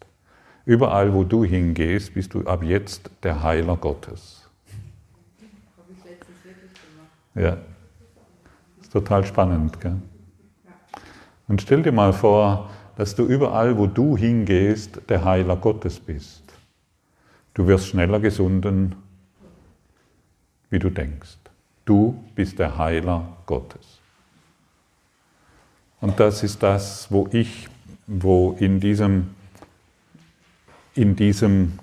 Überall, wo du hingehst, bist du ab jetzt der Heiler Gottes. Habe ich letztens wirklich gemacht. Ja, ist total spannend. Gell? Und stell dir mal vor, dass du überall, wo du hingehst, der Heiler Gottes bist. Du wirst schneller gesunden, wie du denkst. Du bist der Heiler Gottes. Und das ist das, wo ich, wo in diesem, in diesem,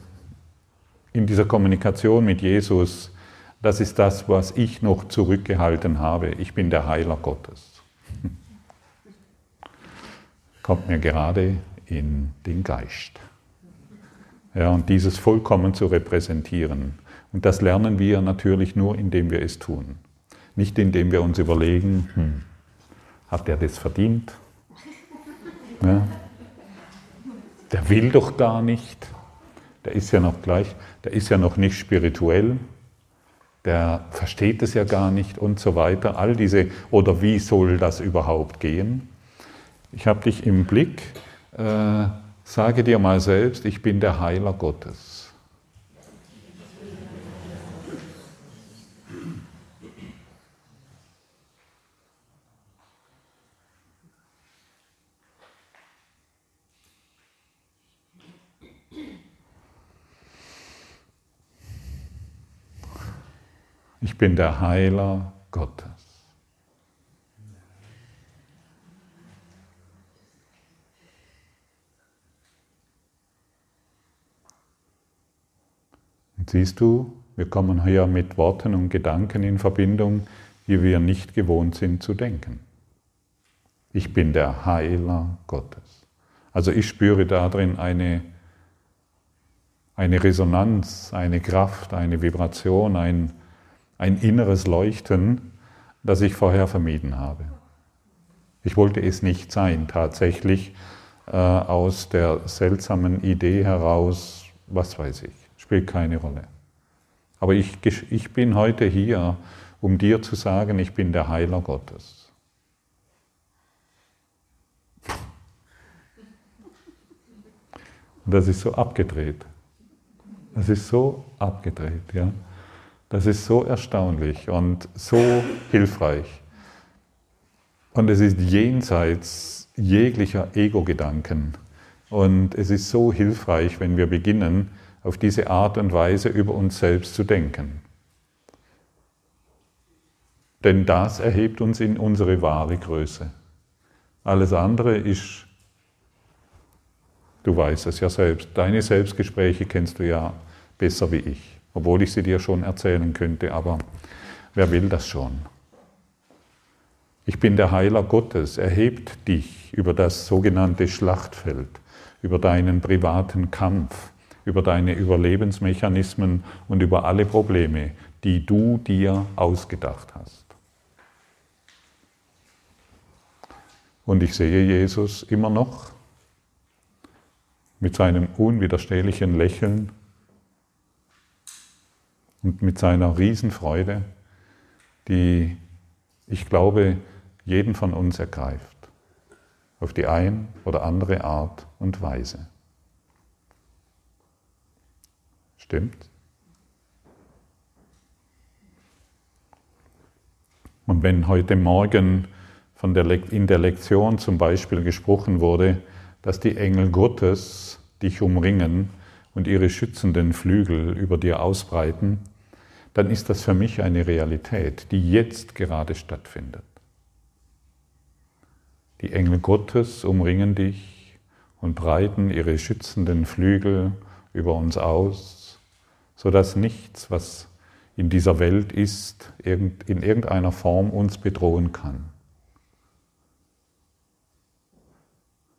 in dieser Kommunikation mit Jesus, das ist das, was ich noch zurückgehalten habe. Ich bin der Heiler Gottes. Kommt mir gerade in den Geist. Ja, und dieses vollkommen zu repräsentieren. Und das lernen wir natürlich nur, indem wir es tun. Nicht indem wir uns überlegen, hm, hat der das verdient? Ja. Der will doch gar nicht. Der ist ja noch gleich, der ist ja noch nicht spirituell. Der versteht es ja gar nicht und so weiter. All diese, oder wie soll das überhaupt gehen? ich habe dich im Blick, äh, sage dir mal selbst, ich bin der Heiler Gottes. Ich bin der Heiler Gottes. Siehst du, wir kommen hier mit Worten und Gedanken in Verbindung, wie wir nicht gewohnt sind zu denken. Ich bin der Heiler Gottes. Also ich spüre darin eine, eine Resonanz, eine Kraft, eine Vibration, ein, ein inneres Leuchten, das ich vorher vermieden habe. Ich wollte es nicht sein, tatsächlich äh, aus der seltsamen Idee heraus, was weiß ich, spielt keine Rolle. Aber ich, ich bin heute hier, um dir zu sagen, ich bin der Heiler Gottes. Das ist so abgedreht. Das ist so abgedreht, ja. Das ist so erstaunlich und so hilfreich. Und es ist jenseits jeglicher Ego-Gedanken. Und es ist so hilfreich, wenn wir beginnen, auf diese Art und Weise über uns selbst zu denken. Denn das erhebt uns in unsere wahre Größe. Alles andere ist, du weißt es ja selbst, deine Selbstgespräche kennst du ja besser wie ich, obwohl ich sie dir schon erzählen könnte, aber wer will das schon? Ich bin der Heiler Gottes, erhebt dich über das sogenannte Schlachtfeld, über deinen privaten Kampf, über deine Überlebensmechanismen und über alle Probleme, die du dir ausgedacht hast. Und ich sehe Jesus immer noch mit seinem unwiderstehlichen Lächeln und mit seiner Riesenfreude, die, ich glaube, jeden von uns ergreift, auf die ein oder andere Art und Weise. Stimmt? Und wenn heute Morgen von der in der Lektion zum Beispiel gesprochen wurde, dass die Engel Gottes dich umringen und ihre schützenden Flügel über dir ausbreiten, dann ist das für mich eine Realität, die jetzt gerade stattfindet. Die Engel Gottes umringen dich und breiten ihre schützenden Flügel über uns aus, sodass nichts, was in dieser Welt ist, in irgendeiner Form uns bedrohen kann.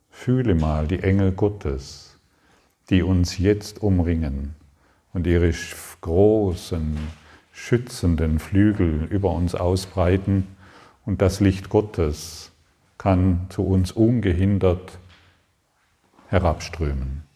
Fühle mal die Engel Gottes, die uns jetzt umringen und ihre großen, schützenden Flügel über uns ausbreiten und das Licht Gottes kann zu uns ungehindert herabströmen.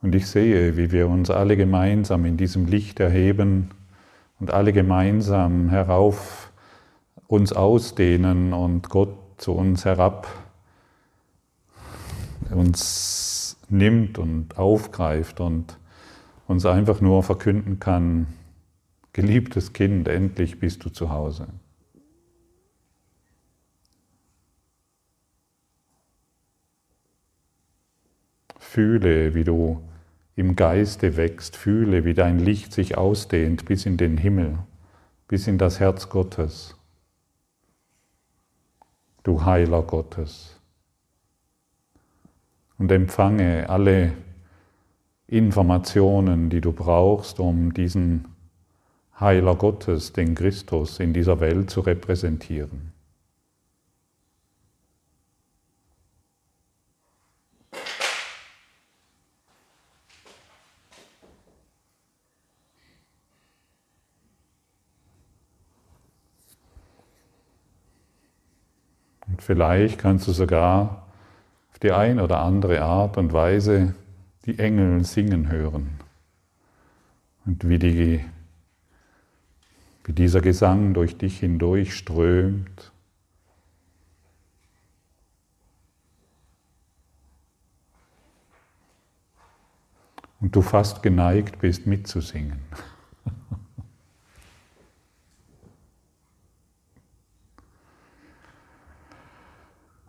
Und ich sehe, wie wir uns alle gemeinsam in diesem Licht erheben und alle gemeinsam herauf uns ausdehnen und Gott zu uns herab uns nimmt und aufgreift und uns einfach nur verkünden kann, geliebtes Kind, endlich bist du zu Hause. Fühle, wie du im Geiste wächst, fühle, wie dein Licht sich ausdehnt bis in den Himmel, bis in das Herz Gottes. Du Heiler Gottes. Und empfange alle Informationen, die du brauchst, um diesen Heiler Gottes, den Christus, in dieser Welt zu repräsentieren. Und vielleicht kannst du sogar auf die eine oder andere Art und Weise die Engel singen hören. Und wie, die, wie dieser Gesang durch dich hindurch strömt. und du fast geneigt bist mitzusingen.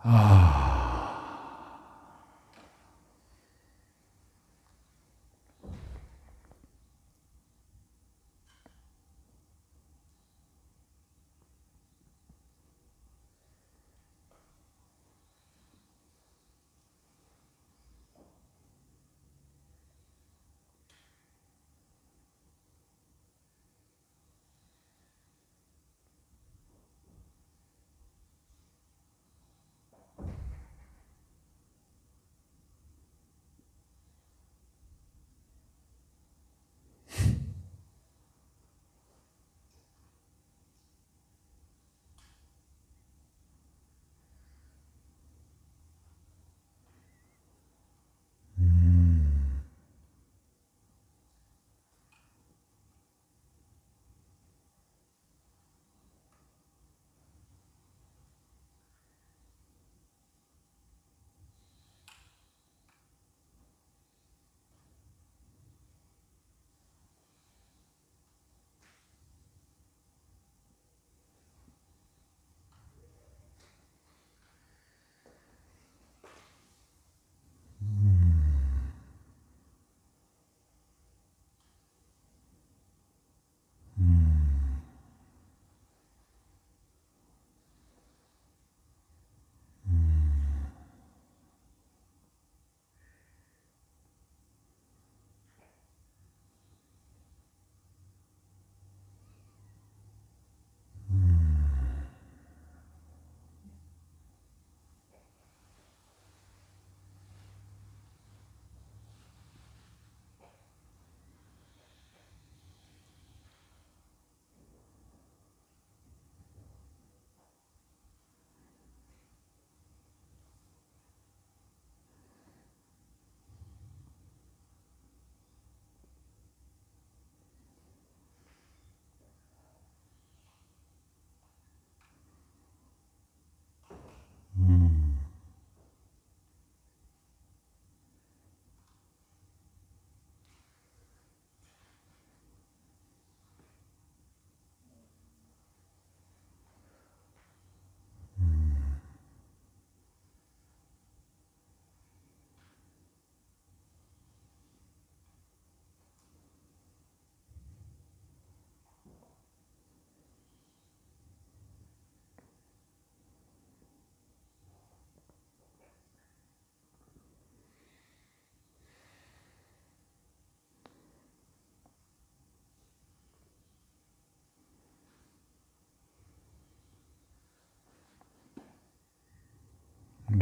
ah.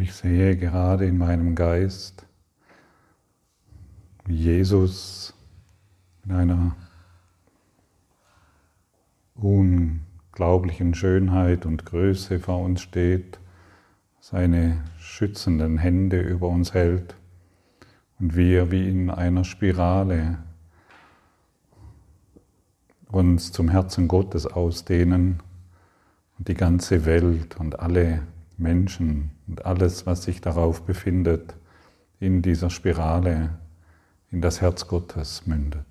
Ich sehe gerade in meinem Geist, wie Jesus in einer unglaublichen Schönheit und Größe vor uns steht, seine schützenden Hände über uns hält und wir wie in einer Spirale uns zum Herzen Gottes ausdehnen und die ganze Welt und alle Menschen und alles, was sich darauf befindet, in dieser Spirale in das Herz Gottes mündet.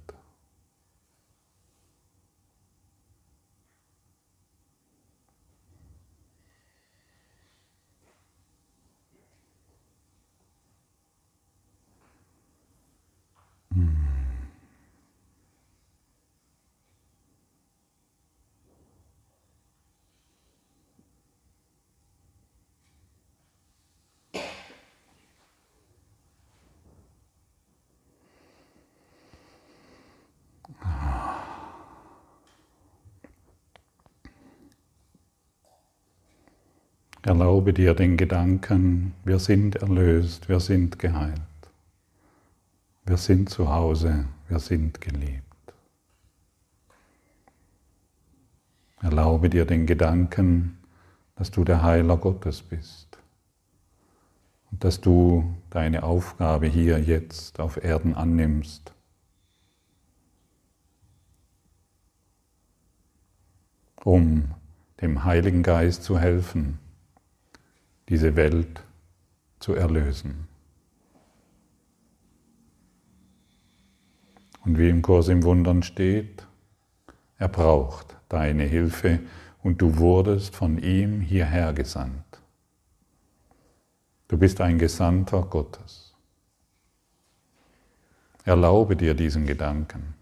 Erlaube dir den Gedanken, wir sind erlöst, wir sind geheilt. Wir sind zu Hause, wir sind geliebt. Erlaube dir den Gedanken, dass du der Heiler Gottes bist und dass du deine Aufgabe hier jetzt auf Erden annimmst. um dem Heiligen Geist zu helfen, diese Welt zu erlösen. Und wie im Kurs im Wundern steht, er braucht deine Hilfe und du wurdest von ihm hierher gesandt. Du bist ein Gesandter Gottes. Erlaube dir diesen Gedanken.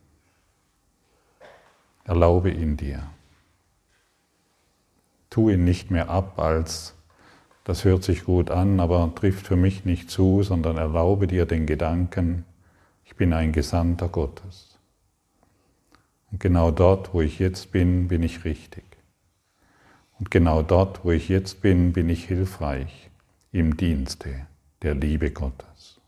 Erlaube ihn dir. Tu ihn nicht mehr ab als, das hört sich gut an, aber trifft für mich nicht zu, sondern erlaube dir den Gedanken, ich bin ein Gesandter Gottes. Und genau dort, wo ich jetzt bin, bin ich richtig. Und genau dort, wo ich jetzt bin, bin ich hilfreich im Dienste der Liebe Gottes.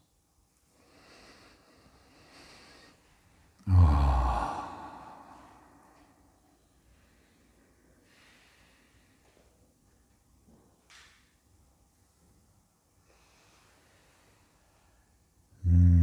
Oh. Mm.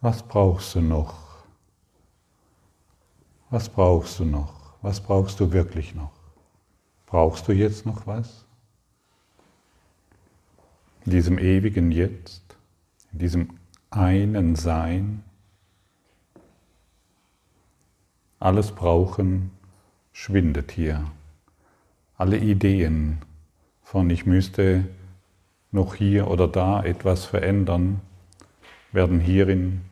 Was brauchst du noch? Was brauchst du noch? Was brauchst du wirklich noch? Brauchst du jetzt noch was? In diesem ewigen Jetzt, in diesem einen Sein, alles Brauchen schwindet hier. Alle Ideen von ich müsste noch hier oder da etwas verändern, werden hierin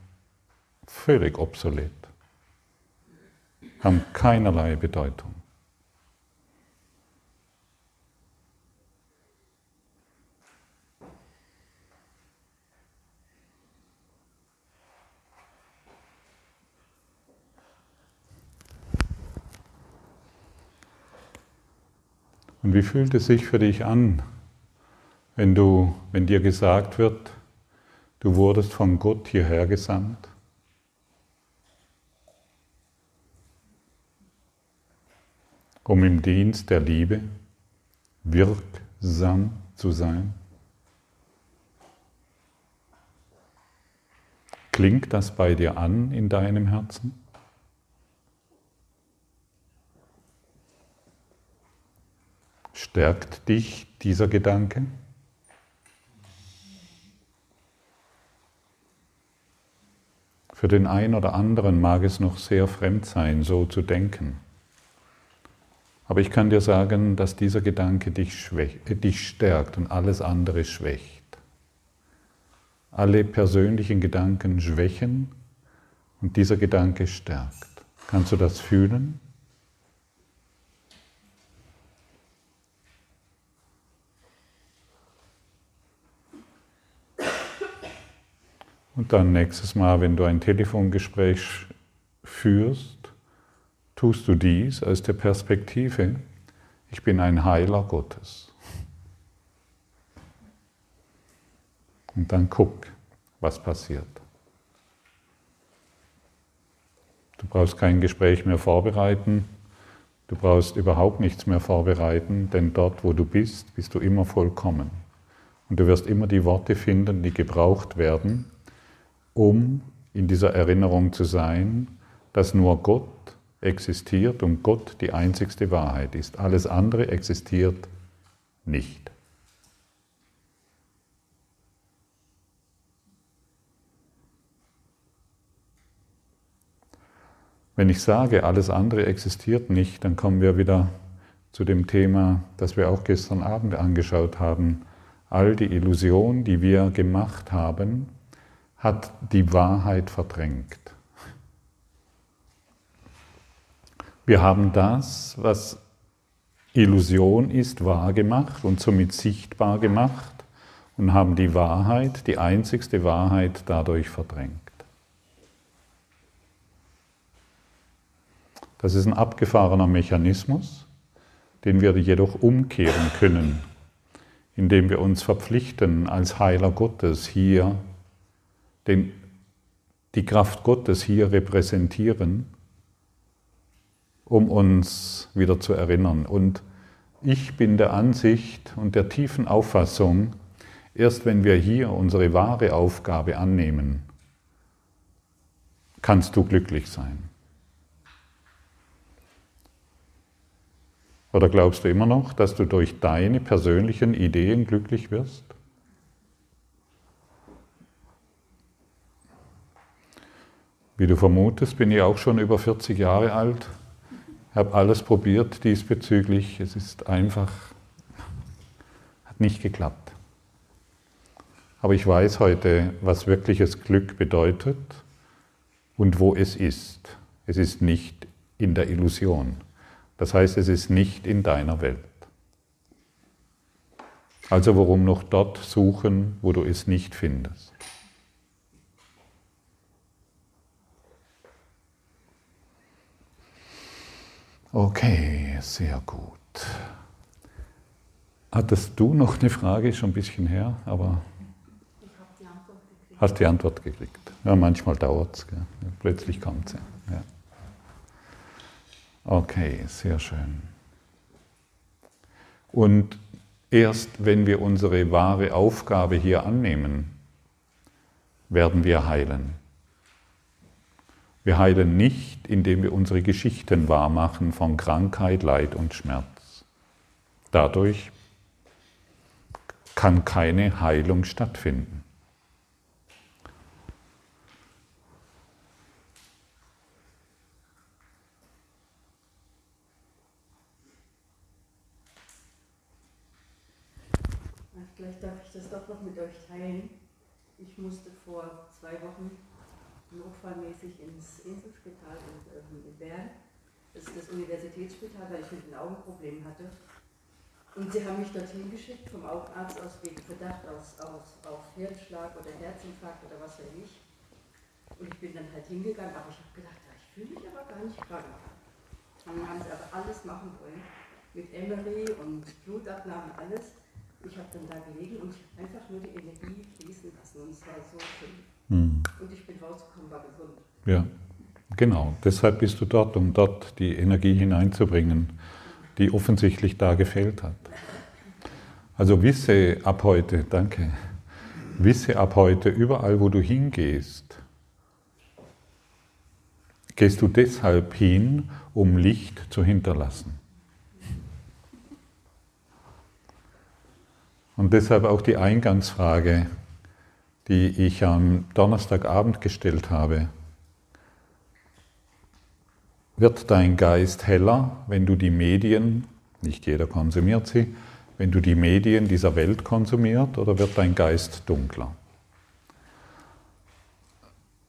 völlig obsolet, haben keinerlei Bedeutung. Und wie fühlt es sich für dich an, wenn du, wenn dir gesagt wird, Du wurdest von Gott hierher gesandt. um im Dienst der Liebe wirksam zu sein? Klingt das bei dir an in deinem Herzen? Stärkt dich dieser Gedanke? Für den einen oder anderen mag es noch sehr fremd sein, so zu denken. Aber ich kann dir sagen, dass dieser Gedanke dich, schwächt, äh, dich stärkt und alles andere schwächt. Alle persönlichen Gedanken schwächen und dieser Gedanke stärkt. Kannst du das fühlen? Und dann nächstes Mal, wenn du ein Telefongespräch führst, tust du dies aus der Perspektive, ich bin ein Heiler Gottes. Und dann guck, was passiert. Du brauchst kein Gespräch mehr vorbereiten, du brauchst überhaupt nichts mehr vorbereiten, denn dort, wo du bist, bist du immer vollkommen. Und du wirst immer die Worte finden, die gebraucht werden, um in dieser Erinnerung zu sein, dass nur Gott existiert und Gott die einzigste Wahrheit ist. Alles andere existiert nicht. Wenn ich sage, alles andere existiert nicht, dann kommen wir wieder zu dem Thema, das wir auch gestern Abend angeschaut haben. All die Illusionen, die wir gemacht haben, hat die Wahrheit verdrängt. Wir haben das, was Illusion ist, wahr gemacht und somit sichtbar gemacht und haben die Wahrheit, die einzigste Wahrheit dadurch verdrängt. Das ist ein abgefahrener Mechanismus, den wir jedoch umkehren können, indem wir uns verpflichten, als Heiler Gottes hier den, die Kraft Gottes hier repräsentieren, um uns wieder zu erinnern. Und ich bin der Ansicht und der tiefen Auffassung, erst wenn wir hier unsere wahre Aufgabe annehmen, kannst du glücklich sein. Oder glaubst du immer noch, dass du durch deine persönlichen Ideen glücklich wirst? Wie du vermutest, bin ich auch schon über 40 Jahre alt, habe alles probiert diesbezüglich. Es ist einfach, hat nicht geklappt. Aber ich weiß heute, was wirkliches Glück bedeutet und wo es ist. Es ist nicht in der Illusion. Das heißt, es ist nicht in deiner Welt. Also warum noch dort suchen, wo du es nicht findest? Okay, sehr gut. Hattest du noch eine Frage, schon ein bisschen her, aber Ich habe die Antwort gekriegt. hast die Antwort gekriegt. Ja, manchmal dauert es, plötzlich kommt sie. Ja. Okay, sehr schön. Und erst wenn wir unsere wahre Aufgabe hier annehmen, werden wir heilen. Wir heilen nicht, indem wir unsere Geschichten wahrmachen von Krankheit, Leid und Schmerz. Dadurch kann keine Heilung stattfinden. Vielleicht darf ich das doch noch mit euch teilen. Ich musste vor zwei Wochen notfallmäßig ins Inselspital in, ähm, in Bern. Das ist das Universitätsspital, weil ich mit den Augenproblemen hatte. Und sie haben mich dorthin geschickt vom Augenarzt aus wegen Verdacht aus, aus, auf Herzschlag oder Herzinfarkt oder was weiß ich. Und ich bin dann halt hingegangen, aber ich habe gedacht, ich fühle mich aber gar nicht krank. Dann haben sie aber alles machen wollen. Mit Emery und Blutabnahmen, alles. Ich habe dann da gelegen und einfach nur die Energie fließen lassen und es war so schön. Hm. Und ich bin rausgekommen, war gesund. Ja, genau. Deshalb bist du dort, um dort die Energie hineinzubringen, die offensichtlich da gefehlt hat. Also wisse ab heute, danke, wisse ab heute, überall wo du hingehst, gehst du deshalb hin, um Licht zu hinterlassen. Und deshalb auch die Eingangsfrage, die ich am Donnerstagabend gestellt habe. Wird dein Geist heller, wenn du die Medien, nicht jeder konsumiert sie, wenn du die Medien dieser Welt konsumiert, oder wird dein Geist dunkler?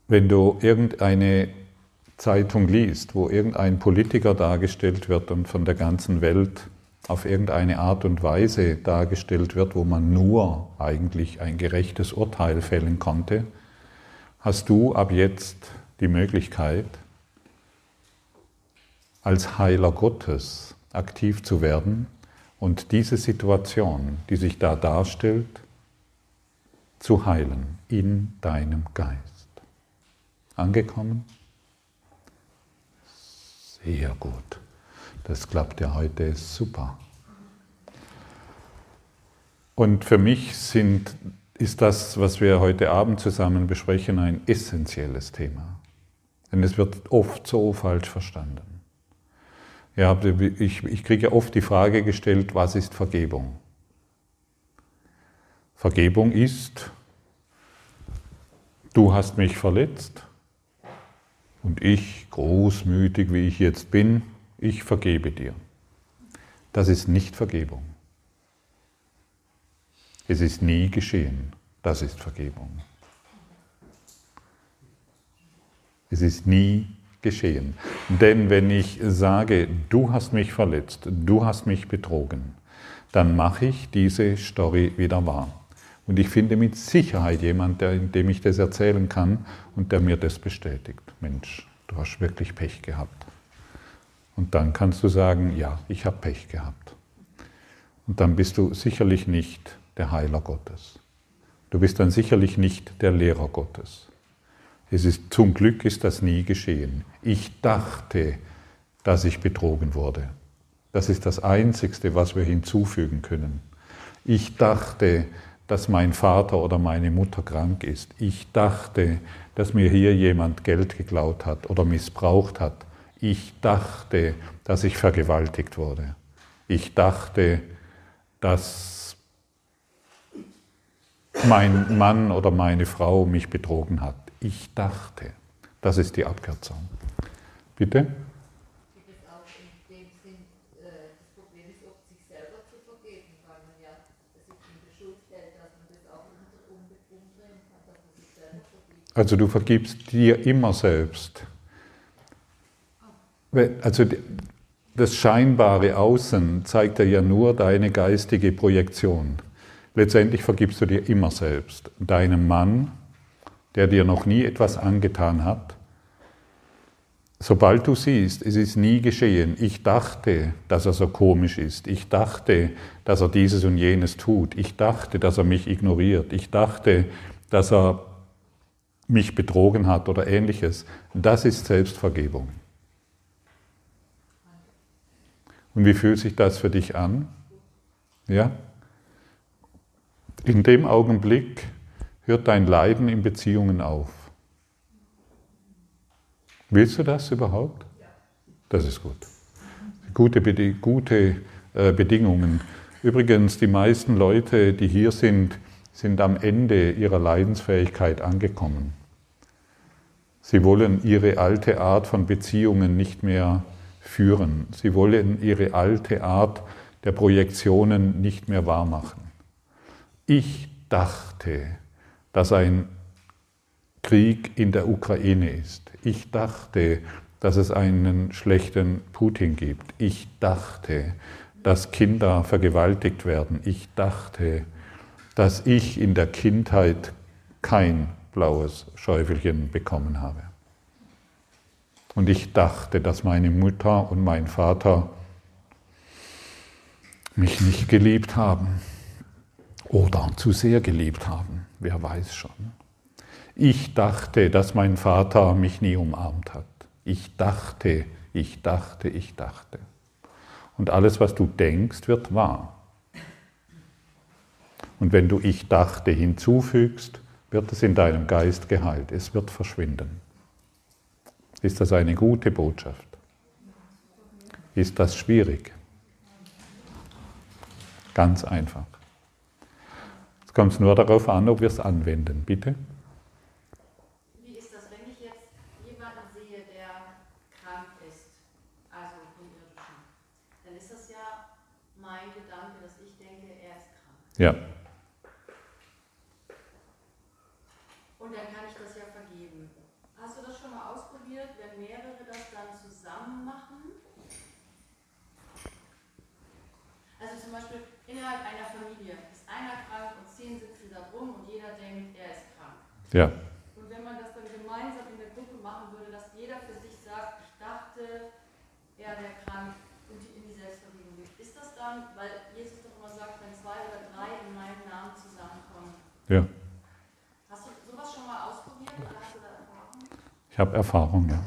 Wenn du irgendeine Zeitung liest, wo irgendein Politiker dargestellt wird und von der ganzen Welt auf irgendeine Art und Weise dargestellt wird, wo man nur eigentlich ein gerechtes Urteil fällen konnte, hast du ab jetzt die Möglichkeit, als Heiler Gottes aktiv zu werden und diese Situation, die sich da darstellt, zu heilen in deinem Geist. Angekommen? Sehr gut. Das klappt ja heute super. Und für mich sind ist das, was wir heute Abend zusammen besprechen, ein essentielles Thema. Denn es wird oft so falsch verstanden. Ich, ich kriege oft die Frage gestellt, was ist Vergebung? Vergebung ist, du hast mich verletzt und ich, großmütig wie ich jetzt bin, ich vergebe dir. Das ist nicht Vergebung. Es ist nie geschehen. Das ist Vergebung. Es ist nie geschehen. Denn wenn ich sage, du hast mich verletzt, du hast mich betrogen, dann mache ich diese Story wieder wahr. Und ich finde mit Sicherheit jemanden, dem ich das erzählen kann und der mir das bestätigt. Mensch, du hast wirklich Pech gehabt. Und dann kannst du sagen, ja, ich habe Pech gehabt. Und dann bist du sicherlich nicht der Heiler Gottes. Du bist dann sicherlich nicht der Lehrer Gottes. Es ist, zum Glück ist das nie geschehen. Ich dachte, dass ich betrogen wurde. Das ist das Einzigste, was wir hinzufügen können. Ich dachte, dass mein Vater oder meine Mutter krank ist. Ich dachte, dass mir hier jemand Geld geklaut hat oder missbraucht hat. Ich dachte, dass ich vergewaltigt wurde. Ich dachte, dass mein Mann oder meine Frau mich betrogen hat. Ich dachte. Das ist die Abkürzung. Bitte? Also du vergibst dir immer selbst. Also das scheinbare Außen zeigt ja nur deine geistige Projektion. Letztendlich vergibst du dir immer selbst. Deinem Mann, der dir noch nie etwas angetan hat, sobald du siehst, es ist nie geschehen, ich dachte, dass er so komisch ist, ich dachte, dass er dieses und jenes tut, ich dachte, dass er mich ignoriert, ich dachte, dass er mich betrogen hat oder ähnliches, das ist Selbstvergebung. Und wie fühlt sich das für dich an? Ja? In dem Augenblick hört dein Leiden in Beziehungen auf. Willst du das überhaupt? Das ist gut. Gute, gute äh, Bedingungen. Übrigens, die meisten Leute, die hier sind, sind am Ende ihrer Leidensfähigkeit angekommen. Sie wollen ihre alte Art von Beziehungen nicht mehr führen. Sie wollen ihre alte Art der Projektionen nicht mehr wahrmachen. Ich dachte, dass ein Krieg in der Ukraine ist. Ich dachte, dass es einen schlechten Putin gibt. Ich dachte, dass Kinder vergewaltigt werden. Ich dachte, dass ich in der Kindheit kein blaues Schäufelchen bekommen habe. Und ich dachte, dass meine Mutter und mein Vater mich nicht geliebt haben oder zu sehr geliebt haben, wer weiß schon. Ich dachte, dass mein Vater mich nie umarmt hat. Ich dachte, ich dachte, ich dachte. Und alles, was du denkst, wird wahr. Und wenn du ich dachte hinzufügst, wird es in deinem Geist geheilt. Es wird verschwinden. Ist das eine gute Botschaft? Ist das schwierig? Ganz einfach. Es kommt nur darauf an, ob wir es anwenden. Bitte? Ja. Und dann kann ich das ja vergeben. Hast du das schon mal ausprobiert, wenn mehrere das dann zusammen machen? Also zum Beispiel innerhalb einer Familie ist einer krank und zehn sitzen da rum und jeder denkt, er ist krank. Ja. Und wenn man das dann gemeinsam in der Gruppe machen würde, dass jeder für sich sagt, ich dachte, er wäre krank und in die Selbstvergebung geht. Ist das dann, weil Jesus doch immer sagt, wenn zwei oder drei in meinem Namen zusammenkommen. Ja. Hast du sowas schon mal ausprobiert oder hast du da Erfahrung? Ich habe Erfahrung, ja.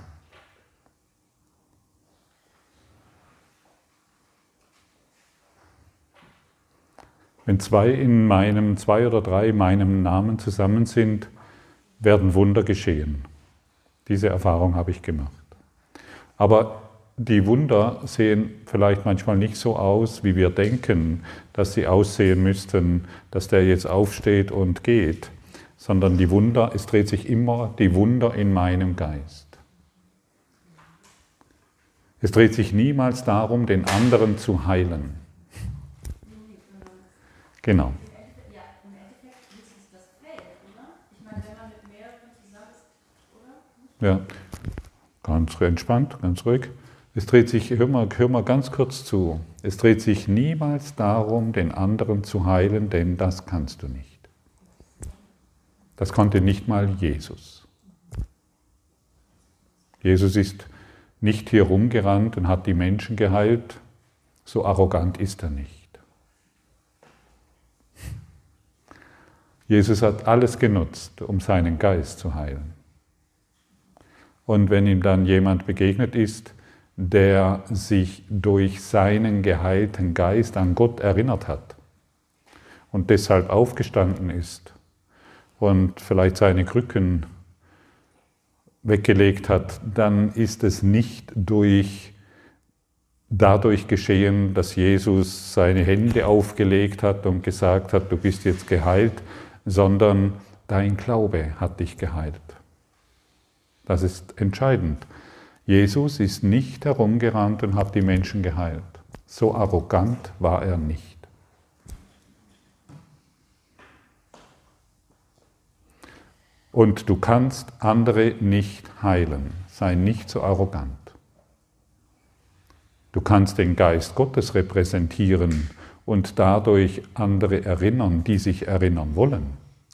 Wenn zwei in meinem, zwei oder drei in meinem Namen zusammen sind, werden Wunder geschehen. Diese Erfahrung habe ich gemacht. Aber die Wunder sehen vielleicht manchmal nicht so aus, wie wir denken, dass sie aussehen müssten, dass der jetzt aufsteht und geht, sondern die Wunder, es dreht sich immer die Wunder in meinem Geist. Es dreht sich niemals darum, den anderen zu heilen. Genau. Ja, im Endeffekt ist es das Feld, oder? Ich meine, wenn man mit mehreren zusammen ist, oder? Ja, ganz entspannt, ganz ruhig. Es dreht sich, hör mal, hör mal ganz kurz zu, es dreht sich niemals darum, den anderen zu heilen, denn das kannst du nicht. Das konnte nicht mal Jesus. Jesus ist nicht hier rumgerannt und hat die Menschen geheilt, so arrogant ist er nicht. Jesus hat alles genutzt, um seinen Geist zu heilen. Und wenn ihm dann jemand begegnet ist, der sich durch seinen geheilten Geist an Gott erinnert hat und deshalb aufgestanden ist und vielleicht seine Krücken weggelegt hat, dann ist es nicht durch dadurch geschehen, dass Jesus seine Hände aufgelegt hat und gesagt hat, du bist jetzt geheilt, sondern dein Glaube hat dich geheilt. Das ist entscheidend. Jesus ist nicht herumgerannt und hat die Menschen geheilt. So arrogant war er nicht. Und du kannst andere nicht heilen. Sei nicht so arrogant. Du kannst den Geist Gottes repräsentieren und dadurch andere erinnern, die sich erinnern wollen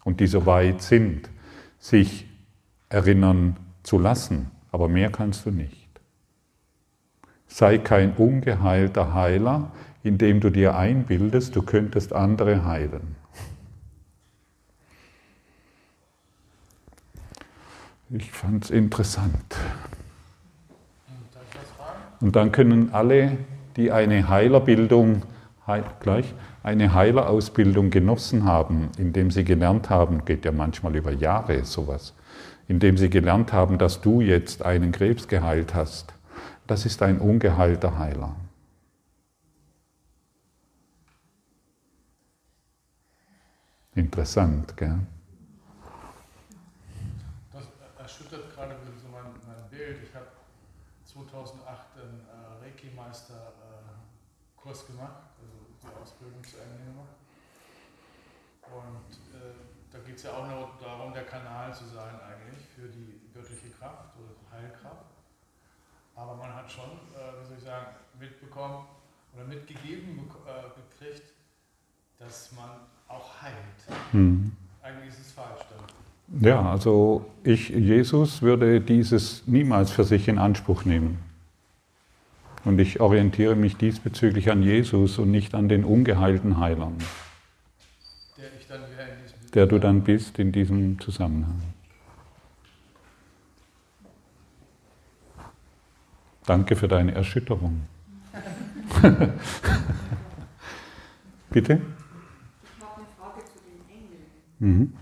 und die so weit sind, sich erinnern zu lassen. Aber mehr kannst du nicht. Sei kein ungeheilter Heiler, indem du dir einbildest, du könntest andere heilen. Ich fand es interessant. Und dann können alle, die eine Heilerbildung gleich eine Heilerausbildung genossen haben, indem sie gelernt haben, geht ja manchmal über Jahre sowas, indem sie gelernt haben, dass du jetzt einen Krebs geheilt hast, das ist ein ungeheilter Heiler. Interessant, gell? Das erschüttert gerade so mein, mein Bild. Ich habe 2008 einen äh, Reiki-Meister-Kurs äh, gemacht Ausbildung zu Ende gemacht. Und äh, da geht es ja auch noch darum, der Kanal zu sein eigentlich für die göttliche Kraft oder Heilkraft. Aber man hat schon, äh, wie soll ich sagen, mitbekommen oder mitgegeben äh, gekriegt, dass man auch heilt. Mhm. Eigentlich ist es falsch dann. Ja, also ich, Jesus würde dieses niemals für sich in Anspruch nehmen. Und ich orientiere mich diesbezüglich an Jesus und nicht an den ungeheilten Heilern, der, der du dann bist in diesem Zusammenhang. Danke für deine Erschütterung. Bitte? Ich habe eine Frage zu den Engeln. Mhm.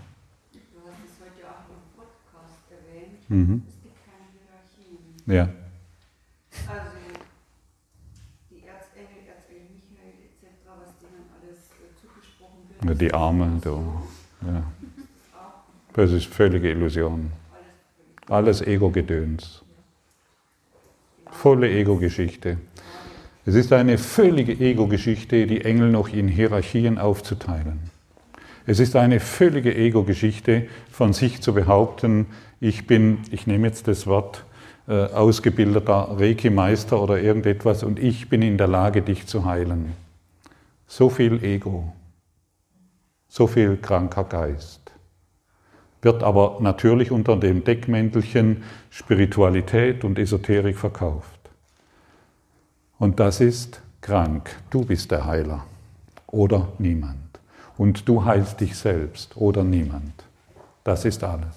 Du hast es heute auch im Podcast erwähnt. Mhm. Es gibt keine Hierarchien. Ja. Also die Erzengel, Erzengel Michael etc., was denen alles äh, zugesprochen wird. Ja, die Arme, da. Ja. Das ist völlige Illusion. Alles Ego-Gedöns. Volle Ego-Geschichte. Es ist eine völlige Ego-Geschichte, die Engel noch in Hierarchien aufzuteilen. Es ist eine völlige Ego-Geschichte, von sich zu behaupten, ich bin, ich nehme jetzt das Wort, äh, ausgebildeter Reiki-Meister oder irgendetwas und ich bin in der Lage, dich zu heilen. So viel Ego, so viel kranker Geist. Wird aber natürlich unter dem Deckmäntelchen Spiritualität und Esoterik verkauft. Und das ist krank. Du bist der Heiler oder niemand. Und du heilst dich selbst oder niemand. Das ist alles.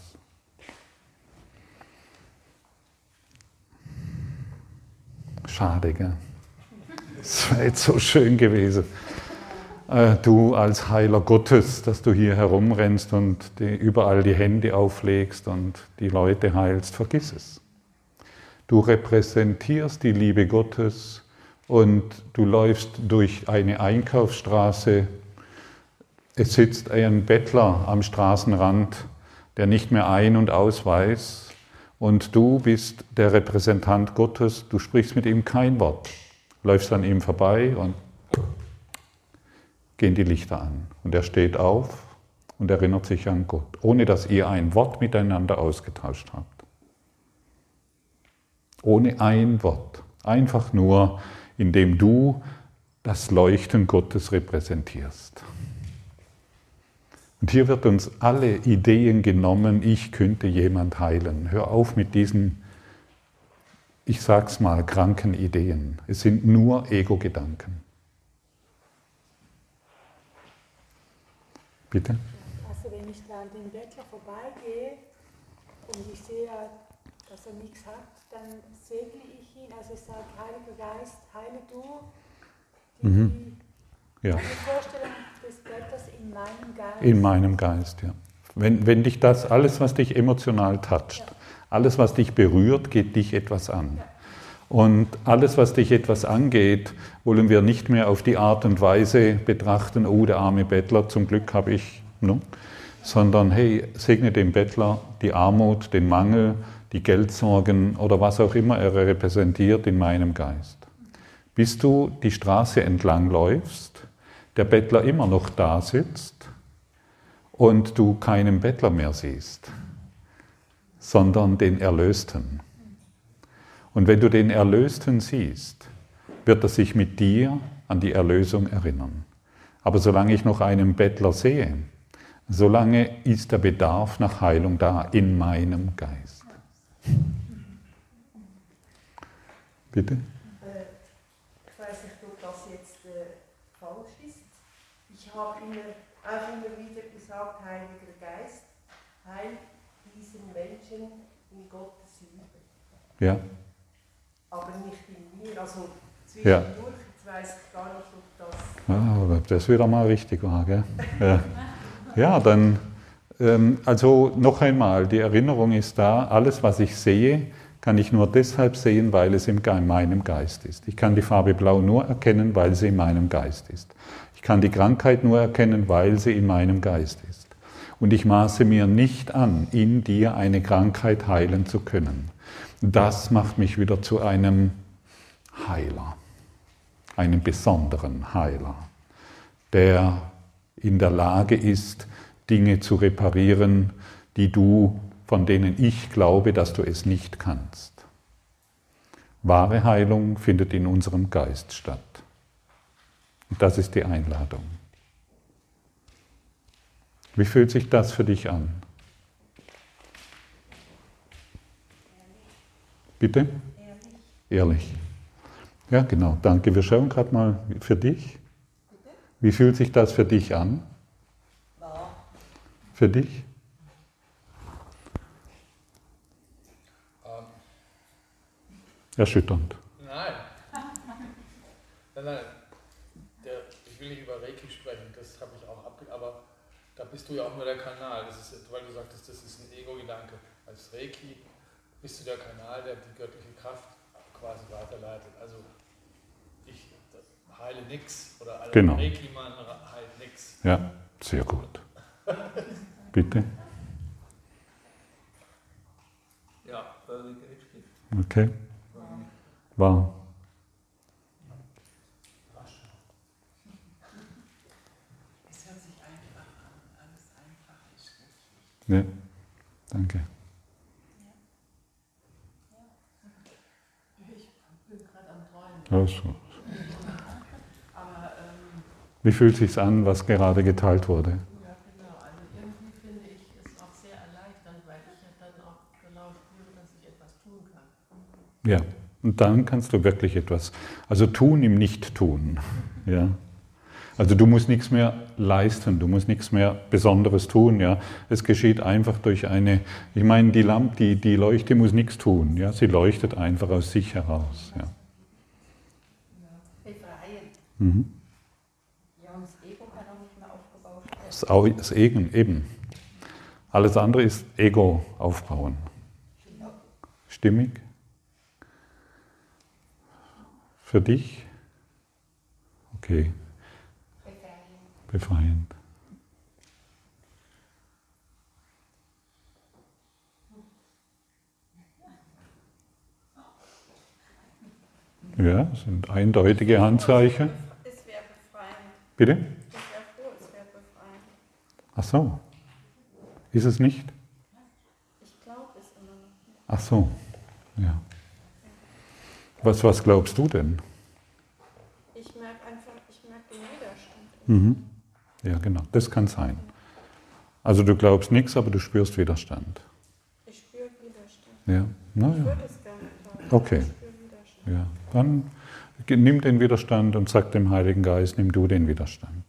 Schade, gell? Es wäre jetzt so schön gewesen. Äh, du als Heiler Gottes, dass du hier herumrennst und die, überall die Hände auflegst und die Leute heilst, vergiss es. Du repräsentierst die Liebe Gottes und du läufst durch eine Einkaufsstraße. Es sitzt ein Bettler am Straßenrand, der nicht mehr ein- und ausweist und du bist der Repräsentant Gottes, du sprichst mit ihm kein Wort, läufst an ihm vorbei und gehen die Lichter an. Und er steht auf und erinnert sich an Gott, ohne dass ihr ein Wort miteinander ausgetauscht habt. Ohne ein Wort. Einfach nur, indem du das Leuchten Gottes repräsentierst. Und hier wird uns alle Ideen genommen, ich könnte jemand heilen. Hör auf mit diesen, ich sag's mal, kranken Ideen. Es sind nur Ego-Gedanken. Bitte? Also wenn ich da an den Bettler vorbeigehe und ich sehe, dass er nichts hat, dann segne ich ihn. Also ich sage, Heiliger Geist, heile du die, Mhm. Ja. die Vorstellung des Bettlers in meinem Geist. In meinem Geist, ja. Wenn, wenn dich das, alles, was dich emotional toucht, alles, was dich berührt, geht dich etwas an. Und alles, was dich etwas angeht, wollen wir nicht mehr auf die Art und Weise betrachten, oh, der arme Bettler, zum Glück habe ich, no? sondern hey, segne den Bettler die Armut, den Mangel, die Geldsorgen oder was auch immer er repräsentiert in meinem Geist. Bis du die Straße entlang läufst, der Bettler immer noch da sitzt und du keinen Bettler mehr siehst, sondern den Erlösten. Und wenn du den Erlösten siehst, wird er sich mit dir an die Erlösung erinnern. Aber solange ich noch einen Bettler sehe, solange ist der Bedarf nach Heilung da in meinem Geist. Bitte? Äh, Ich weiß nicht, ob das jetzt äh, falsch ist. Ich habe immer, auch immer wieder gesagt, Heiliger Geist, heil diesen Menschen in Gottes Liebe. Ja? Aber nicht in mir. Also Ja. zwischendurch, jetzt weiß ich gar nicht, ob das. Ja, aber das wieder mal richtig war. Gell? Ja. ja, dann, ähm, also noch einmal, die Erinnerung ist da, alles, was ich sehe, kann ich nur deshalb sehen, weil es in meinem Geist ist. Ich kann die Farbe Blau nur erkennen, weil sie in meinem Geist ist. Ich kann die Krankheit nur erkennen, weil sie in meinem Geist ist. Und ich maße mir nicht an, in dir eine Krankheit heilen zu können. Das macht mich wieder zu einem Heiler, einem besonderen Heiler, der in der Lage ist, Dinge zu reparieren, die du, von denen ich glaube, dass du es nicht kannst. Wahre Heilung findet in unserem Geist statt. Und das ist die Einladung. Wie fühlt sich das für dich an? Bitte? Ehrlich. Ja, genau. Danke. Wir schauen gerade mal für dich. Wie fühlt sich das für dich an? Für dich? Erschütternd. Nein. Nein, nein. Der, ich will nicht über Reiki sprechen, das habe ich auch abge... Aber da bist du ja auch nur der Kanal. Das ist, weil du sagtest, das ist ein Ego-Gedanke. Als Reiki bist du der Kanal, der die göttliche Kraft quasi weiterleitet. Also ich heile nix oder alle Genau. Reiki-Mann heilt nix. Ja, sehr gut. Bitte? Ja, völlig richtig. Okay. War. Es hört sich einfach an, alles einfach ist richtig. Ja, danke. Ich bin gerade ähm, wie fühlt sich's an, was gerade geteilt wurde? ja genau, also irgendwie finde ich es auch sehr erleichternd, weil ich ja dann auch genau spüre, dass ich etwas tun kann. Ja, und dann kannst du wirklich etwas, also tun im Nicht-Tun. Ja. Also du musst nichts mehr leisten, du musst nichts mehr Besonderes tun. Ja. Es geschieht einfach durch eine, ich meine, die Lampe, die, die Leuchte muss nichts tun. Ja. Sie leuchtet einfach aus sich heraus. Ja. Mhm. Ja, und das Ego Das, Au- das Egen, eben. Alles andere ist Ego aufbauen. Stimmig? Für dich? Okay. Befreiend. Ja, sind eindeutige Handzeichen. Bitte? Ich. Ach so. Ist es nicht? Ich glaube es immer noch nicht. Ach so. Ja. Was, was glaubst du denn? Ich merke einfach, ich merke den Widerstand. Mhm. Ja, genau. Das kann sein. Also du glaubst nichts, aber du spürst Widerstand. Ich spüre Widerstand. Ja. Na Ich ja. würde es gerne teilen. Okay. Ich spüre Widerstand. Ja. Dann nimm den Widerstand und sag dem Heiligen Geist, nimm du den Widerstand.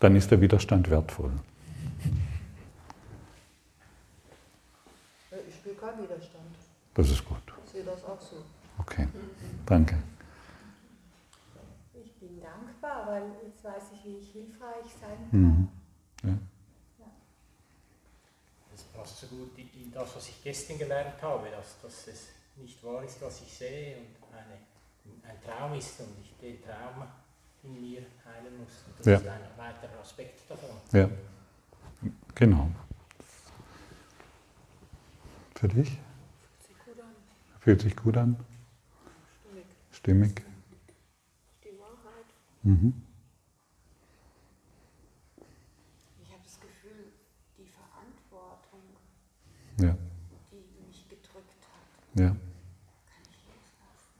Dann ist der Widerstand wertvoll. Ja, Ich spüre keinen Widerstand. Das ist gut. Ich sehe das auch so. Okay. Danke. Ich bin dankbar, weil jetzt weiß ich, wie ich hilfreich sein kann. Mhm. Ja. Das passt so gut das, was ich gestern gelernt habe, dass, dass es nicht wahr ist, was ich sehe und eine, ein Traum ist und ich den Traum in mir heilen muss. Und das Ja. ist ein weiterer Aspekt davon. Ja. Genau. Für dich? Fühlt sich gut an? Stimmig. Die Wahrheit. Mhm. Ich habe das Gefühl, die Verantwortung, Ja. die mich gedrückt hat, Ja.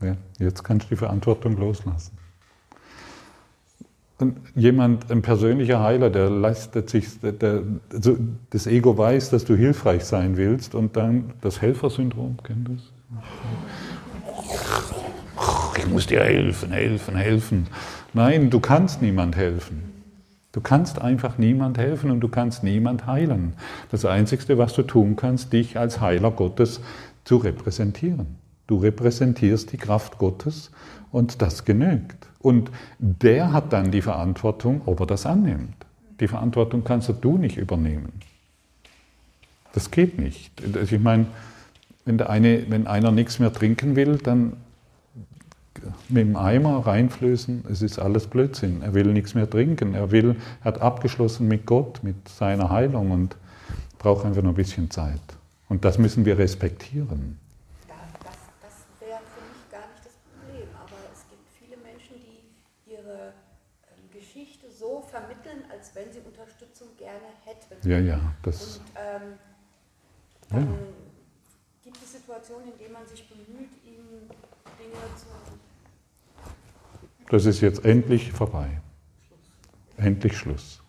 ja. Jetzt kannst du die Verantwortung loslassen. Und jemand, ein persönlicher Heiler, der leistet sich, der, der, also das Ego weiß, dass du hilfreich sein willst und dann das Helfersyndrom, kennt das? Ich muss dir helfen, helfen, helfen. Nein, du kannst niemand helfen. Du kannst einfach niemand helfen und du kannst niemand heilen. Das Einzige, was du tun kannst, dich als Heiler Gottes zu repräsentieren. Du repräsentierst die Kraft Gottes und das genügt. Und der hat dann die Verantwortung, ob er das annimmt. Die Verantwortung kannst du nicht übernehmen. Das geht nicht. Also ich meine, wenn, der eine, wenn einer nichts mehr trinken will, dann mit dem Eimer reinflößen, es ist alles Blödsinn. Er will nichts mehr trinken. Er will, er hat abgeschlossen mit Gott, mit seiner Heilung und braucht einfach noch ein bisschen Zeit. Und das müssen wir respektieren. da, das, das wäre für mich gar nicht das Problem. Aber es gibt viele Menschen, die ihre ähm, Geschichte so vermitteln, als wenn sie Unterstützung gerne hätten. Ja, ja, das- Und ähm, Ja. dann gibt es Situationen, in denen man sich bemüht, ihnen Dinge zu Das ist jetzt endlich vorbei. Endlich Schluss.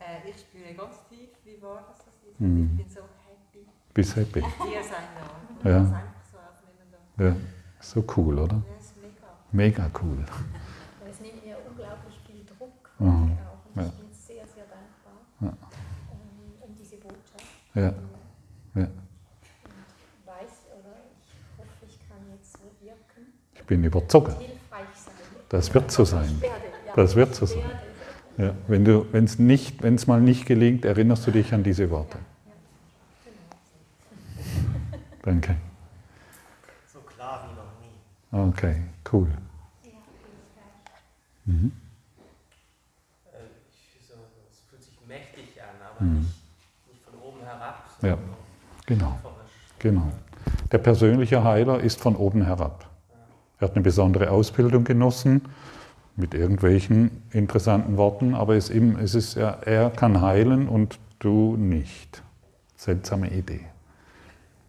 Äh, ich spüre ganz tief, wie wahr das ist. Mhm. Ich bin so. Bist happy. Ja. Ja, so cool, oder? Ja, ist mega. Mega cool. Es nimmt mir unglaublich viel Druck Mhm. auch. Ich bin sehr, sehr dankbar ähm, um diese Botschaft. Ja. Ja. Und weiß oder ich hoffe, ich kann jetzt so wirken. Ich bin sein. Das wird so sein. Das wird so sein. Ja, wenn es nicht, wenn es mal nicht gelingt, erinnerst du dich an diese Worte. Danke. So klar wie noch nie. Okay, cool. Mhm. Äh, es fühlt sich mächtig an, aber Mhm. nicht, nicht von oben herab. Ja, sondern genau. genau. Der persönliche Heiler ist von oben herab. Er hat eine besondere Ausbildung genossen mit irgendwelchen interessanten Worten, aber es ist, er, er kann heilen und du nicht. Seltsame Idee.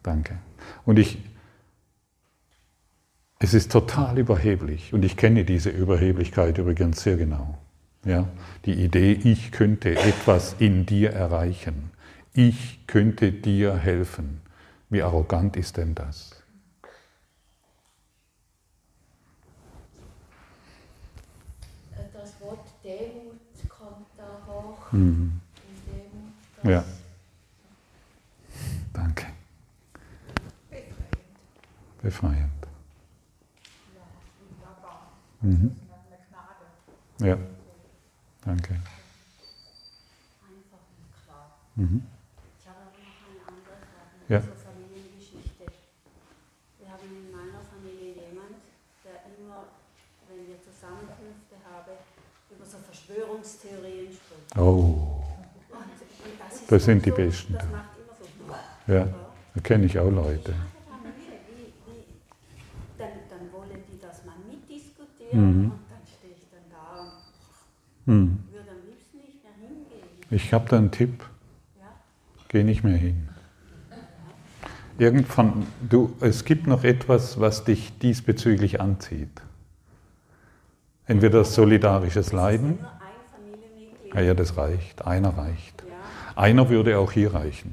Danke. Und ich, es ist total überheblich und ich kenne diese Überheblichkeit übrigens sehr genau. Ja, die Idee, ich könnte etwas in dir erreichen, ich könnte dir helfen. Wie arrogant ist denn das? Das Wort Demut kommt da hoch. Mhm. Demut, Ja. Danke. Befreiend. Mhm. Ja, danke. Einfach und klar. Mhm. Ich habe aber noch eine andere Frage Ja. zur Familiengeschichte. Wir haben in meiner Familie jemand, der immer, wenn wir Zusammenkünfte haben, über so Verschwörungstheorien spricht. Oh, das, sind die so, Besten. Das macht immer so. Ja, da kenne ich auch Leute. Familie, wie, wie, dann, dann wollen die, dass man mitdiskutiert Mhm. und dann stehe ich dann da und Hm. würde am liebsten nicht mehr hingehen. Ich habe da einen Tipp. Geh nicht mehr hin. Irgendwann, du, es gibt noch etwas, was dich diesbezüglich anzieht. Entweder solidarisches Leiden. Ah ja, das reicht. Einer reicht. Einer würde auch hier reichen.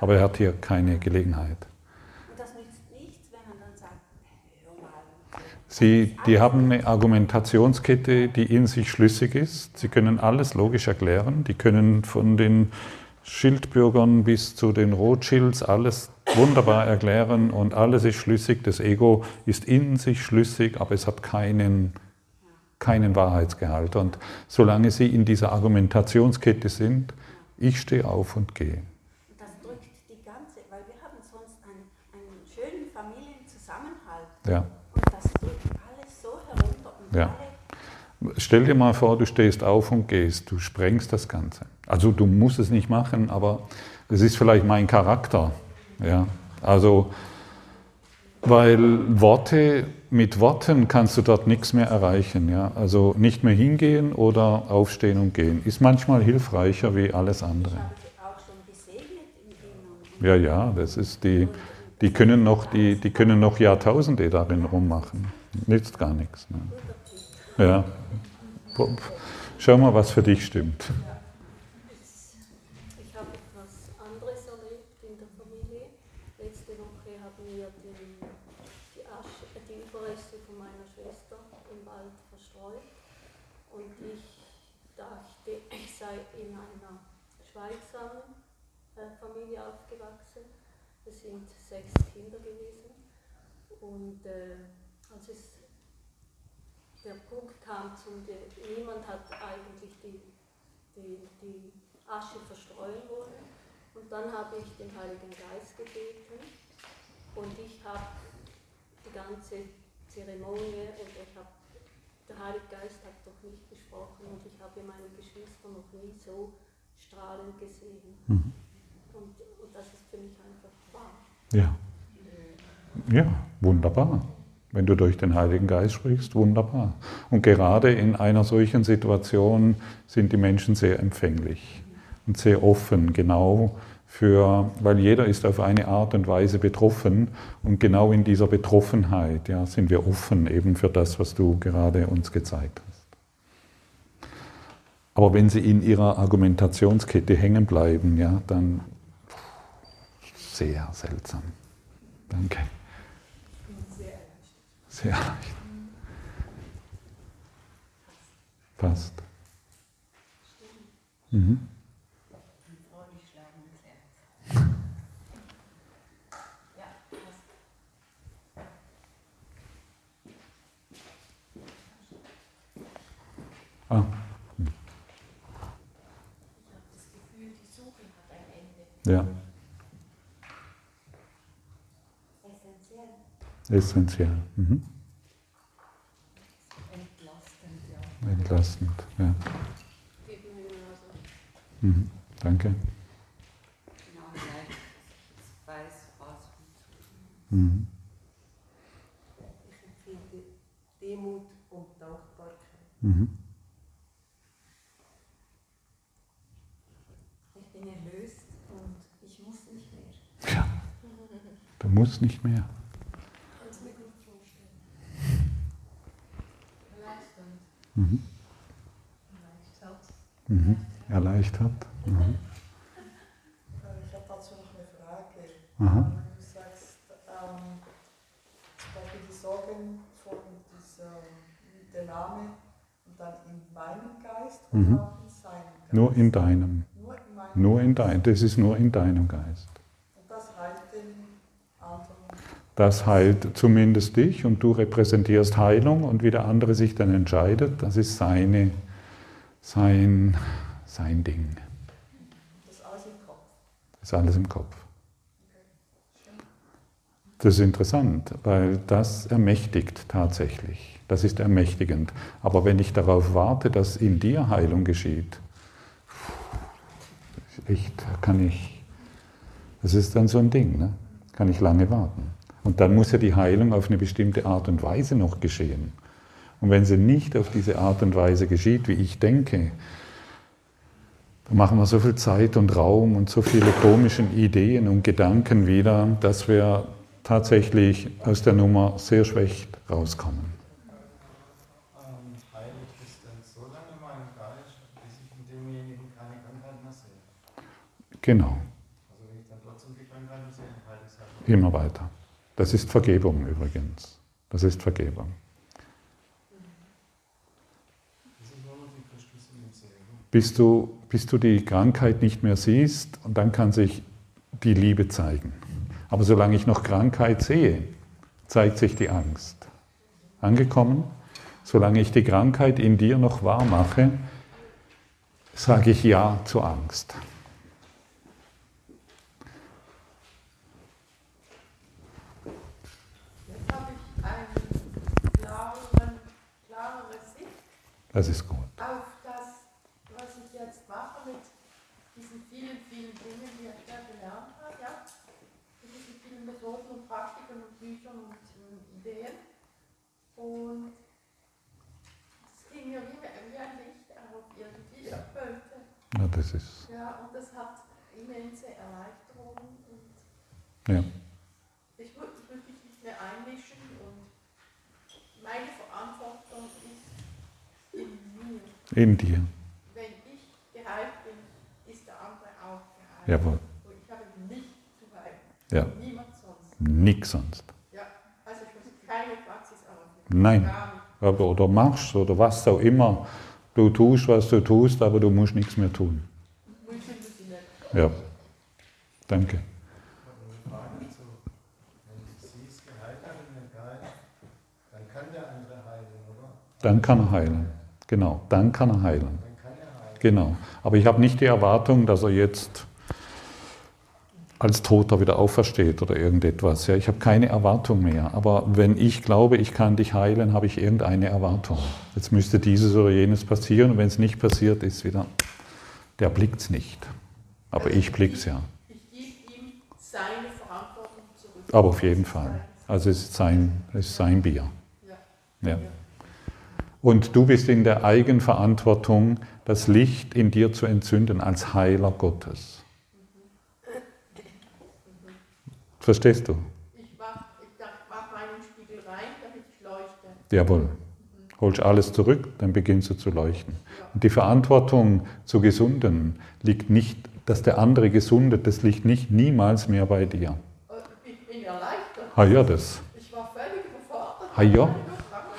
Aber er hat hier keine Gelegenheit. Und das nützt nichts, wenn man dann sagt, hör mal. Sie, die haben eine Argumentationskette, die in sich schlüssig ist. Sie können alles logisch erklären. Die können von den Schildbürgern bis zu den Rothschilds alles wunderbar erklären und alles ist schlüssig. Das Ego ist in sich schlüssig, aber es hat keinen, keinen Wahrheitsgehalt. Und solange Sie in dieser Argumentationskette sind, ich stehe auf und gehe. Das drückt die ganze, weil wir haben sonst einen, einen schönen Familienzusammenhalt. Ja. Und das drückt alles so herunter. Und Ja. Stell dir mal vor, du stehst auf und gehst, du sprengst das Ganze. Also du musst es nicht machen, aber es ist vielleicht mein Charakter. Ja. Also, weil Worte, mit Worten kannst du dort nichts mehr erreichen. Ja. Also nicht mehr hingehen oder aufstehen und gehen. Ist manchmal hilfreicher wie alles andere. Ja, ja, das ist die, die können noch, die, die können noch Jahrtausende darin rummachen. Nützt gar nichts. Ne? Ja. Schau mal, was für dich stimmt. Ich habe etwas anderes erlebt in der Familie. Letzte Woche haben wir den, die, Asche, die Überreste von meiner Schwester im Wald verstreut. Und ich dachte, ich sei in einer schweigsamen äh, Familie aufgewachsen. Es sind sechs Kinder gewesen. Und äh, als es der Punkt kam, zum de, niemand hat eigentlich die, die, die Asche verstreuen wollen. Und dann habe ich den Heiligen Geist gebeten und ich habe die ganze Zeremonie und ich habe, der Heilige Geist hat durch mich gesprochen und ich habe meine Geschwister noch nie so strahlend gesehen. Mhm. Und, und das ist für mich einfach wahr. Ja. Ja, wunderbar. Wenn du durch den Heiligen Geist sprichst, wunderbar. Und gerade in einer solchen Situation sind die Menschen sehr empfänglich und sehr offen, genau für, weil jeder ist auf eine Art und Weise betroffen und genau in dieser Betroffenheit ja, sind wir offen eben für das, was du gerade uns gezeigt hast. Aber wenn sie in ihrer Argumentationskette hängen bleiben, ja, dann sehr seltsam. Danke. Sehr leicht. Passt. Mhm. Ah. hm. das Gefühl, die Suche hat ein Ende. Ja, Essentiell. Mhm. Entlastend, ja. Mhm. Danke. Genau gleich, dass ich jetzt weiß, was Mhm. Ich empfinde Demut und Dankbarkeit. Mhm. Ich bin erlöst und ich muss nicht mehr. Ja. Du musst nicht mehr. Kannst mir gut vorstellen. Erleichternd. Mhm. Erleichtert. Mhm. Erleichtert. Mhm. Ich habe dazu noch eine Frage. Aha. Du sagst, ähm, zum Beispiel die Sorgen von dieser, der Name und dann in meinem Geist Mhm. oder auch in seinem Geist? Nur in deinem. Nur in meinem Nur in deinem. Das ist nur in deinem Geist. Das heilt zumindest dich und du repräsentierst Heilung und wie der andere sich dann entscheidet, das ist seine, sein, sein Ding. Das ist alles im Kopf. Das ist alles im Kopf. Das ist interessant, weil das ermächtigt tatsächlich. Das ist ermächtigend. Aber wenn ich darauf warte, dass in dir Heilung geschieht, echt, kann ich, das ist dann so ein Ding, ne? kann ich lange warten. Und dann muss ja die Heilung auf eine bestimmte Art und Weise noch geschehen. Und wenn sie nicht auf diese Art und Weise geschieht, wie ich denke, dann machen wir so viel Zeit und Raum und so viele komische Ideen und Gedanken wieder, dass wir tatsächlich aus der Nummer sehr schlecht rauskommen. Genau, Also wenn ich dann trotzdem die Krankheiten sehe, dann heile ich es immer weiter. Das ist Vergebung übrigens. Das ist Vergebung. Bis du, bis du die Krankheit nicht mehr siehst und dann kann sich die Liebe zeigen. Aber solange ich noch Krankheit sehe, zeigt sich die Angst. Angekommen? Solange ich die Krankheit in dir noch wahr mache, sage ich Ja zur Angst. Jetzt habe ich eine klarere, klarere Sicht Das ist gut. auf das, was ich jetzt mache mit diesen vielen, vielen Dingen, die ich da gelernt habe, ja? Mit diesen vielen Methoden und Praktiken und Büchern und Ideen. Und es ging mir wie, wie ein Licht auf irgendwie erfüllte. Ja, das ist. Ja, und das hat immense Erleichterung und Ja. ich muss, ich muss mich nicht mehr einmischen und meine Verantwortung ist in mir. In dir. Wenn ich geheilt bin, ist der andere auch geheilt. Jawohl. Und ich habe nicht zu heilen. Ja. Niemand sonst. Nix sonst. Ja, also ich muss keine Praxis eröffnen. Nein. Aber, oder machst oder was auch immer. Du tust, was du tust, aber du musst nichts mehr tun. Ja. Danke. Ich habe eine Frage dazu. Wenn Sie es geheilt haben in den Geist, dann kann der andere heilen, oder? Dann kann er heilen. Genau, dann kann er heilen. Dann kann er heilen. Genau. Aber ich habe nicht die Erwartung, dass er jetzt als Toter wieder aufersteht oder irgendetwas. Ja, ich habe keine Erwartung mehr. Aber wenn ich glaube, ich kann dich heilen, habe ich irgendeine Erwartung. Jetzt müsste dieses oder jenes passieren und wenn es nicht passiert, ist wieder, der blickt es nicht. Aber ich blick's ja. Ich gebe ihm seine Verantwortung zurück. Aber auf jeden Fall. Also es ist sein, es ist sein Bier. Ja. Ja. Und du bist in der Eigenverantwortung, das Licht in dir zu entzünden als Heiler Gottes. Verstehst du? Ich mach meinen Spiegel rein, damit ich leuchte. Jawohl. Holst alles zurück, dann beginnst du zu leuchten. Und die Verantwortung zu gesunden liegt nicht, dass der andere gesundet, das liegt nicht niemals mehr bei dir. Ich bin erleichtert. Ah ja, das. Ich war völlig überfordert. Ah ja,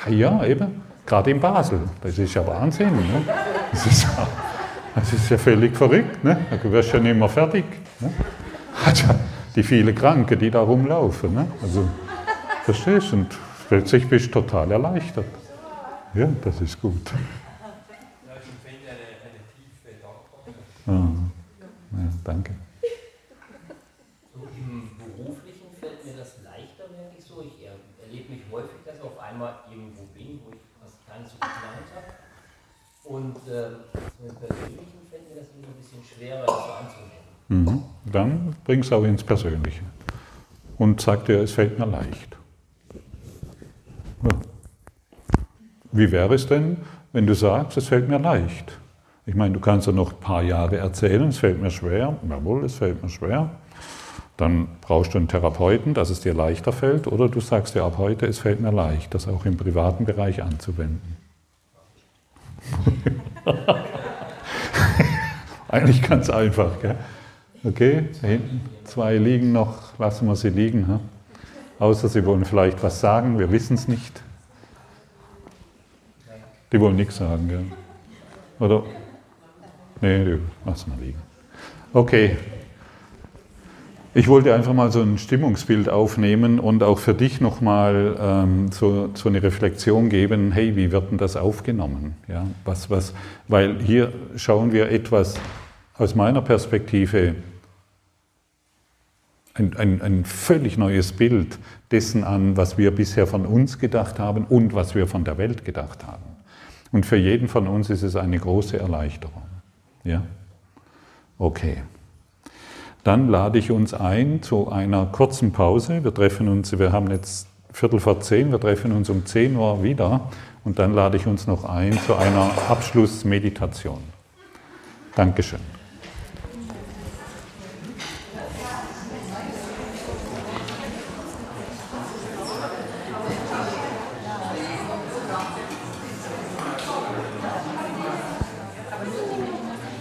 ah ja eben. Gerade in Basel. Das ist ja Wahnsinn. Ne? Das, ist, ja- das ist ja völlig verrückt. Ne? Du wirst ja nicht mehr fertig. Ne? Also, die vielen Kranken, die da rumlaufen. Ne? Also, verstehst du? Und plötzlich bist du total erleichtert. Ja, das ist gut. Ja, ich empfinde eine, tiefe Dankbarkeit. Ah, ja, danke. So Im Beruflichen fällt mir das leichter, merke ich so. Ich er, erlebe mich häufig, dass ich auf einmal irgendwo bin, wo ich was gar nicht so geplant habe. Und so im Persönlichen fällt mir das ein bisschen schwerer, das so anzunehmen. Mhm. Dann bring es auch ins Persönliche. Und sag dir, es fällt mir leicht. Ja. Wie wäre es denn, wenn du sagst, es fällt mir leicht? Ich meine, du kannst ja noch ein paar Jahre erzählen, es fällt mir schwer. Jawohl, es fällt mir schwer. Dann brauchst du einen Therapeuten, dass es dir leichter fällt. Oder du sagst dir ab heute, es fällt mir leicht, das auch im privaten Bereich anzuwenden. Eigentlich ganz einfach. Gell? Okay, da hinten zwei liegen noch, lassen wir sie liegen. Ha? Außer sie wollen vielleicht was sagen, wir wissen es nicht. Die wollen nichts sagen, gell? oder? Nee, die lassen wir liegen. Okay. Ich wollte einfach mal so ein Stimmungsbild aufnehmen und auch für dich nochmal ähm, so, so eine Reflexion geben, hey, wie wird denn das aufgenommen? Ja, was, was, weil hier schauen wir etwas aus meiner Perspektive, ein, ein, ein völlig neues Bild dessen an, was wir bisher von uns gedacht haben und was wir von der Welt gedacht haben. Und für jeden von uns ist es eine große Erleichterung. Ja? Okay. Dann lade ich uns ein zu einer kurzen Pause. Wir treffen uns, wir haben jetzt Viertel vor zehn, wir treffen uns um 10 Uhr wieder und dann lade ich uns noch ein zu einer Abschlussmeditation. Dankeschön.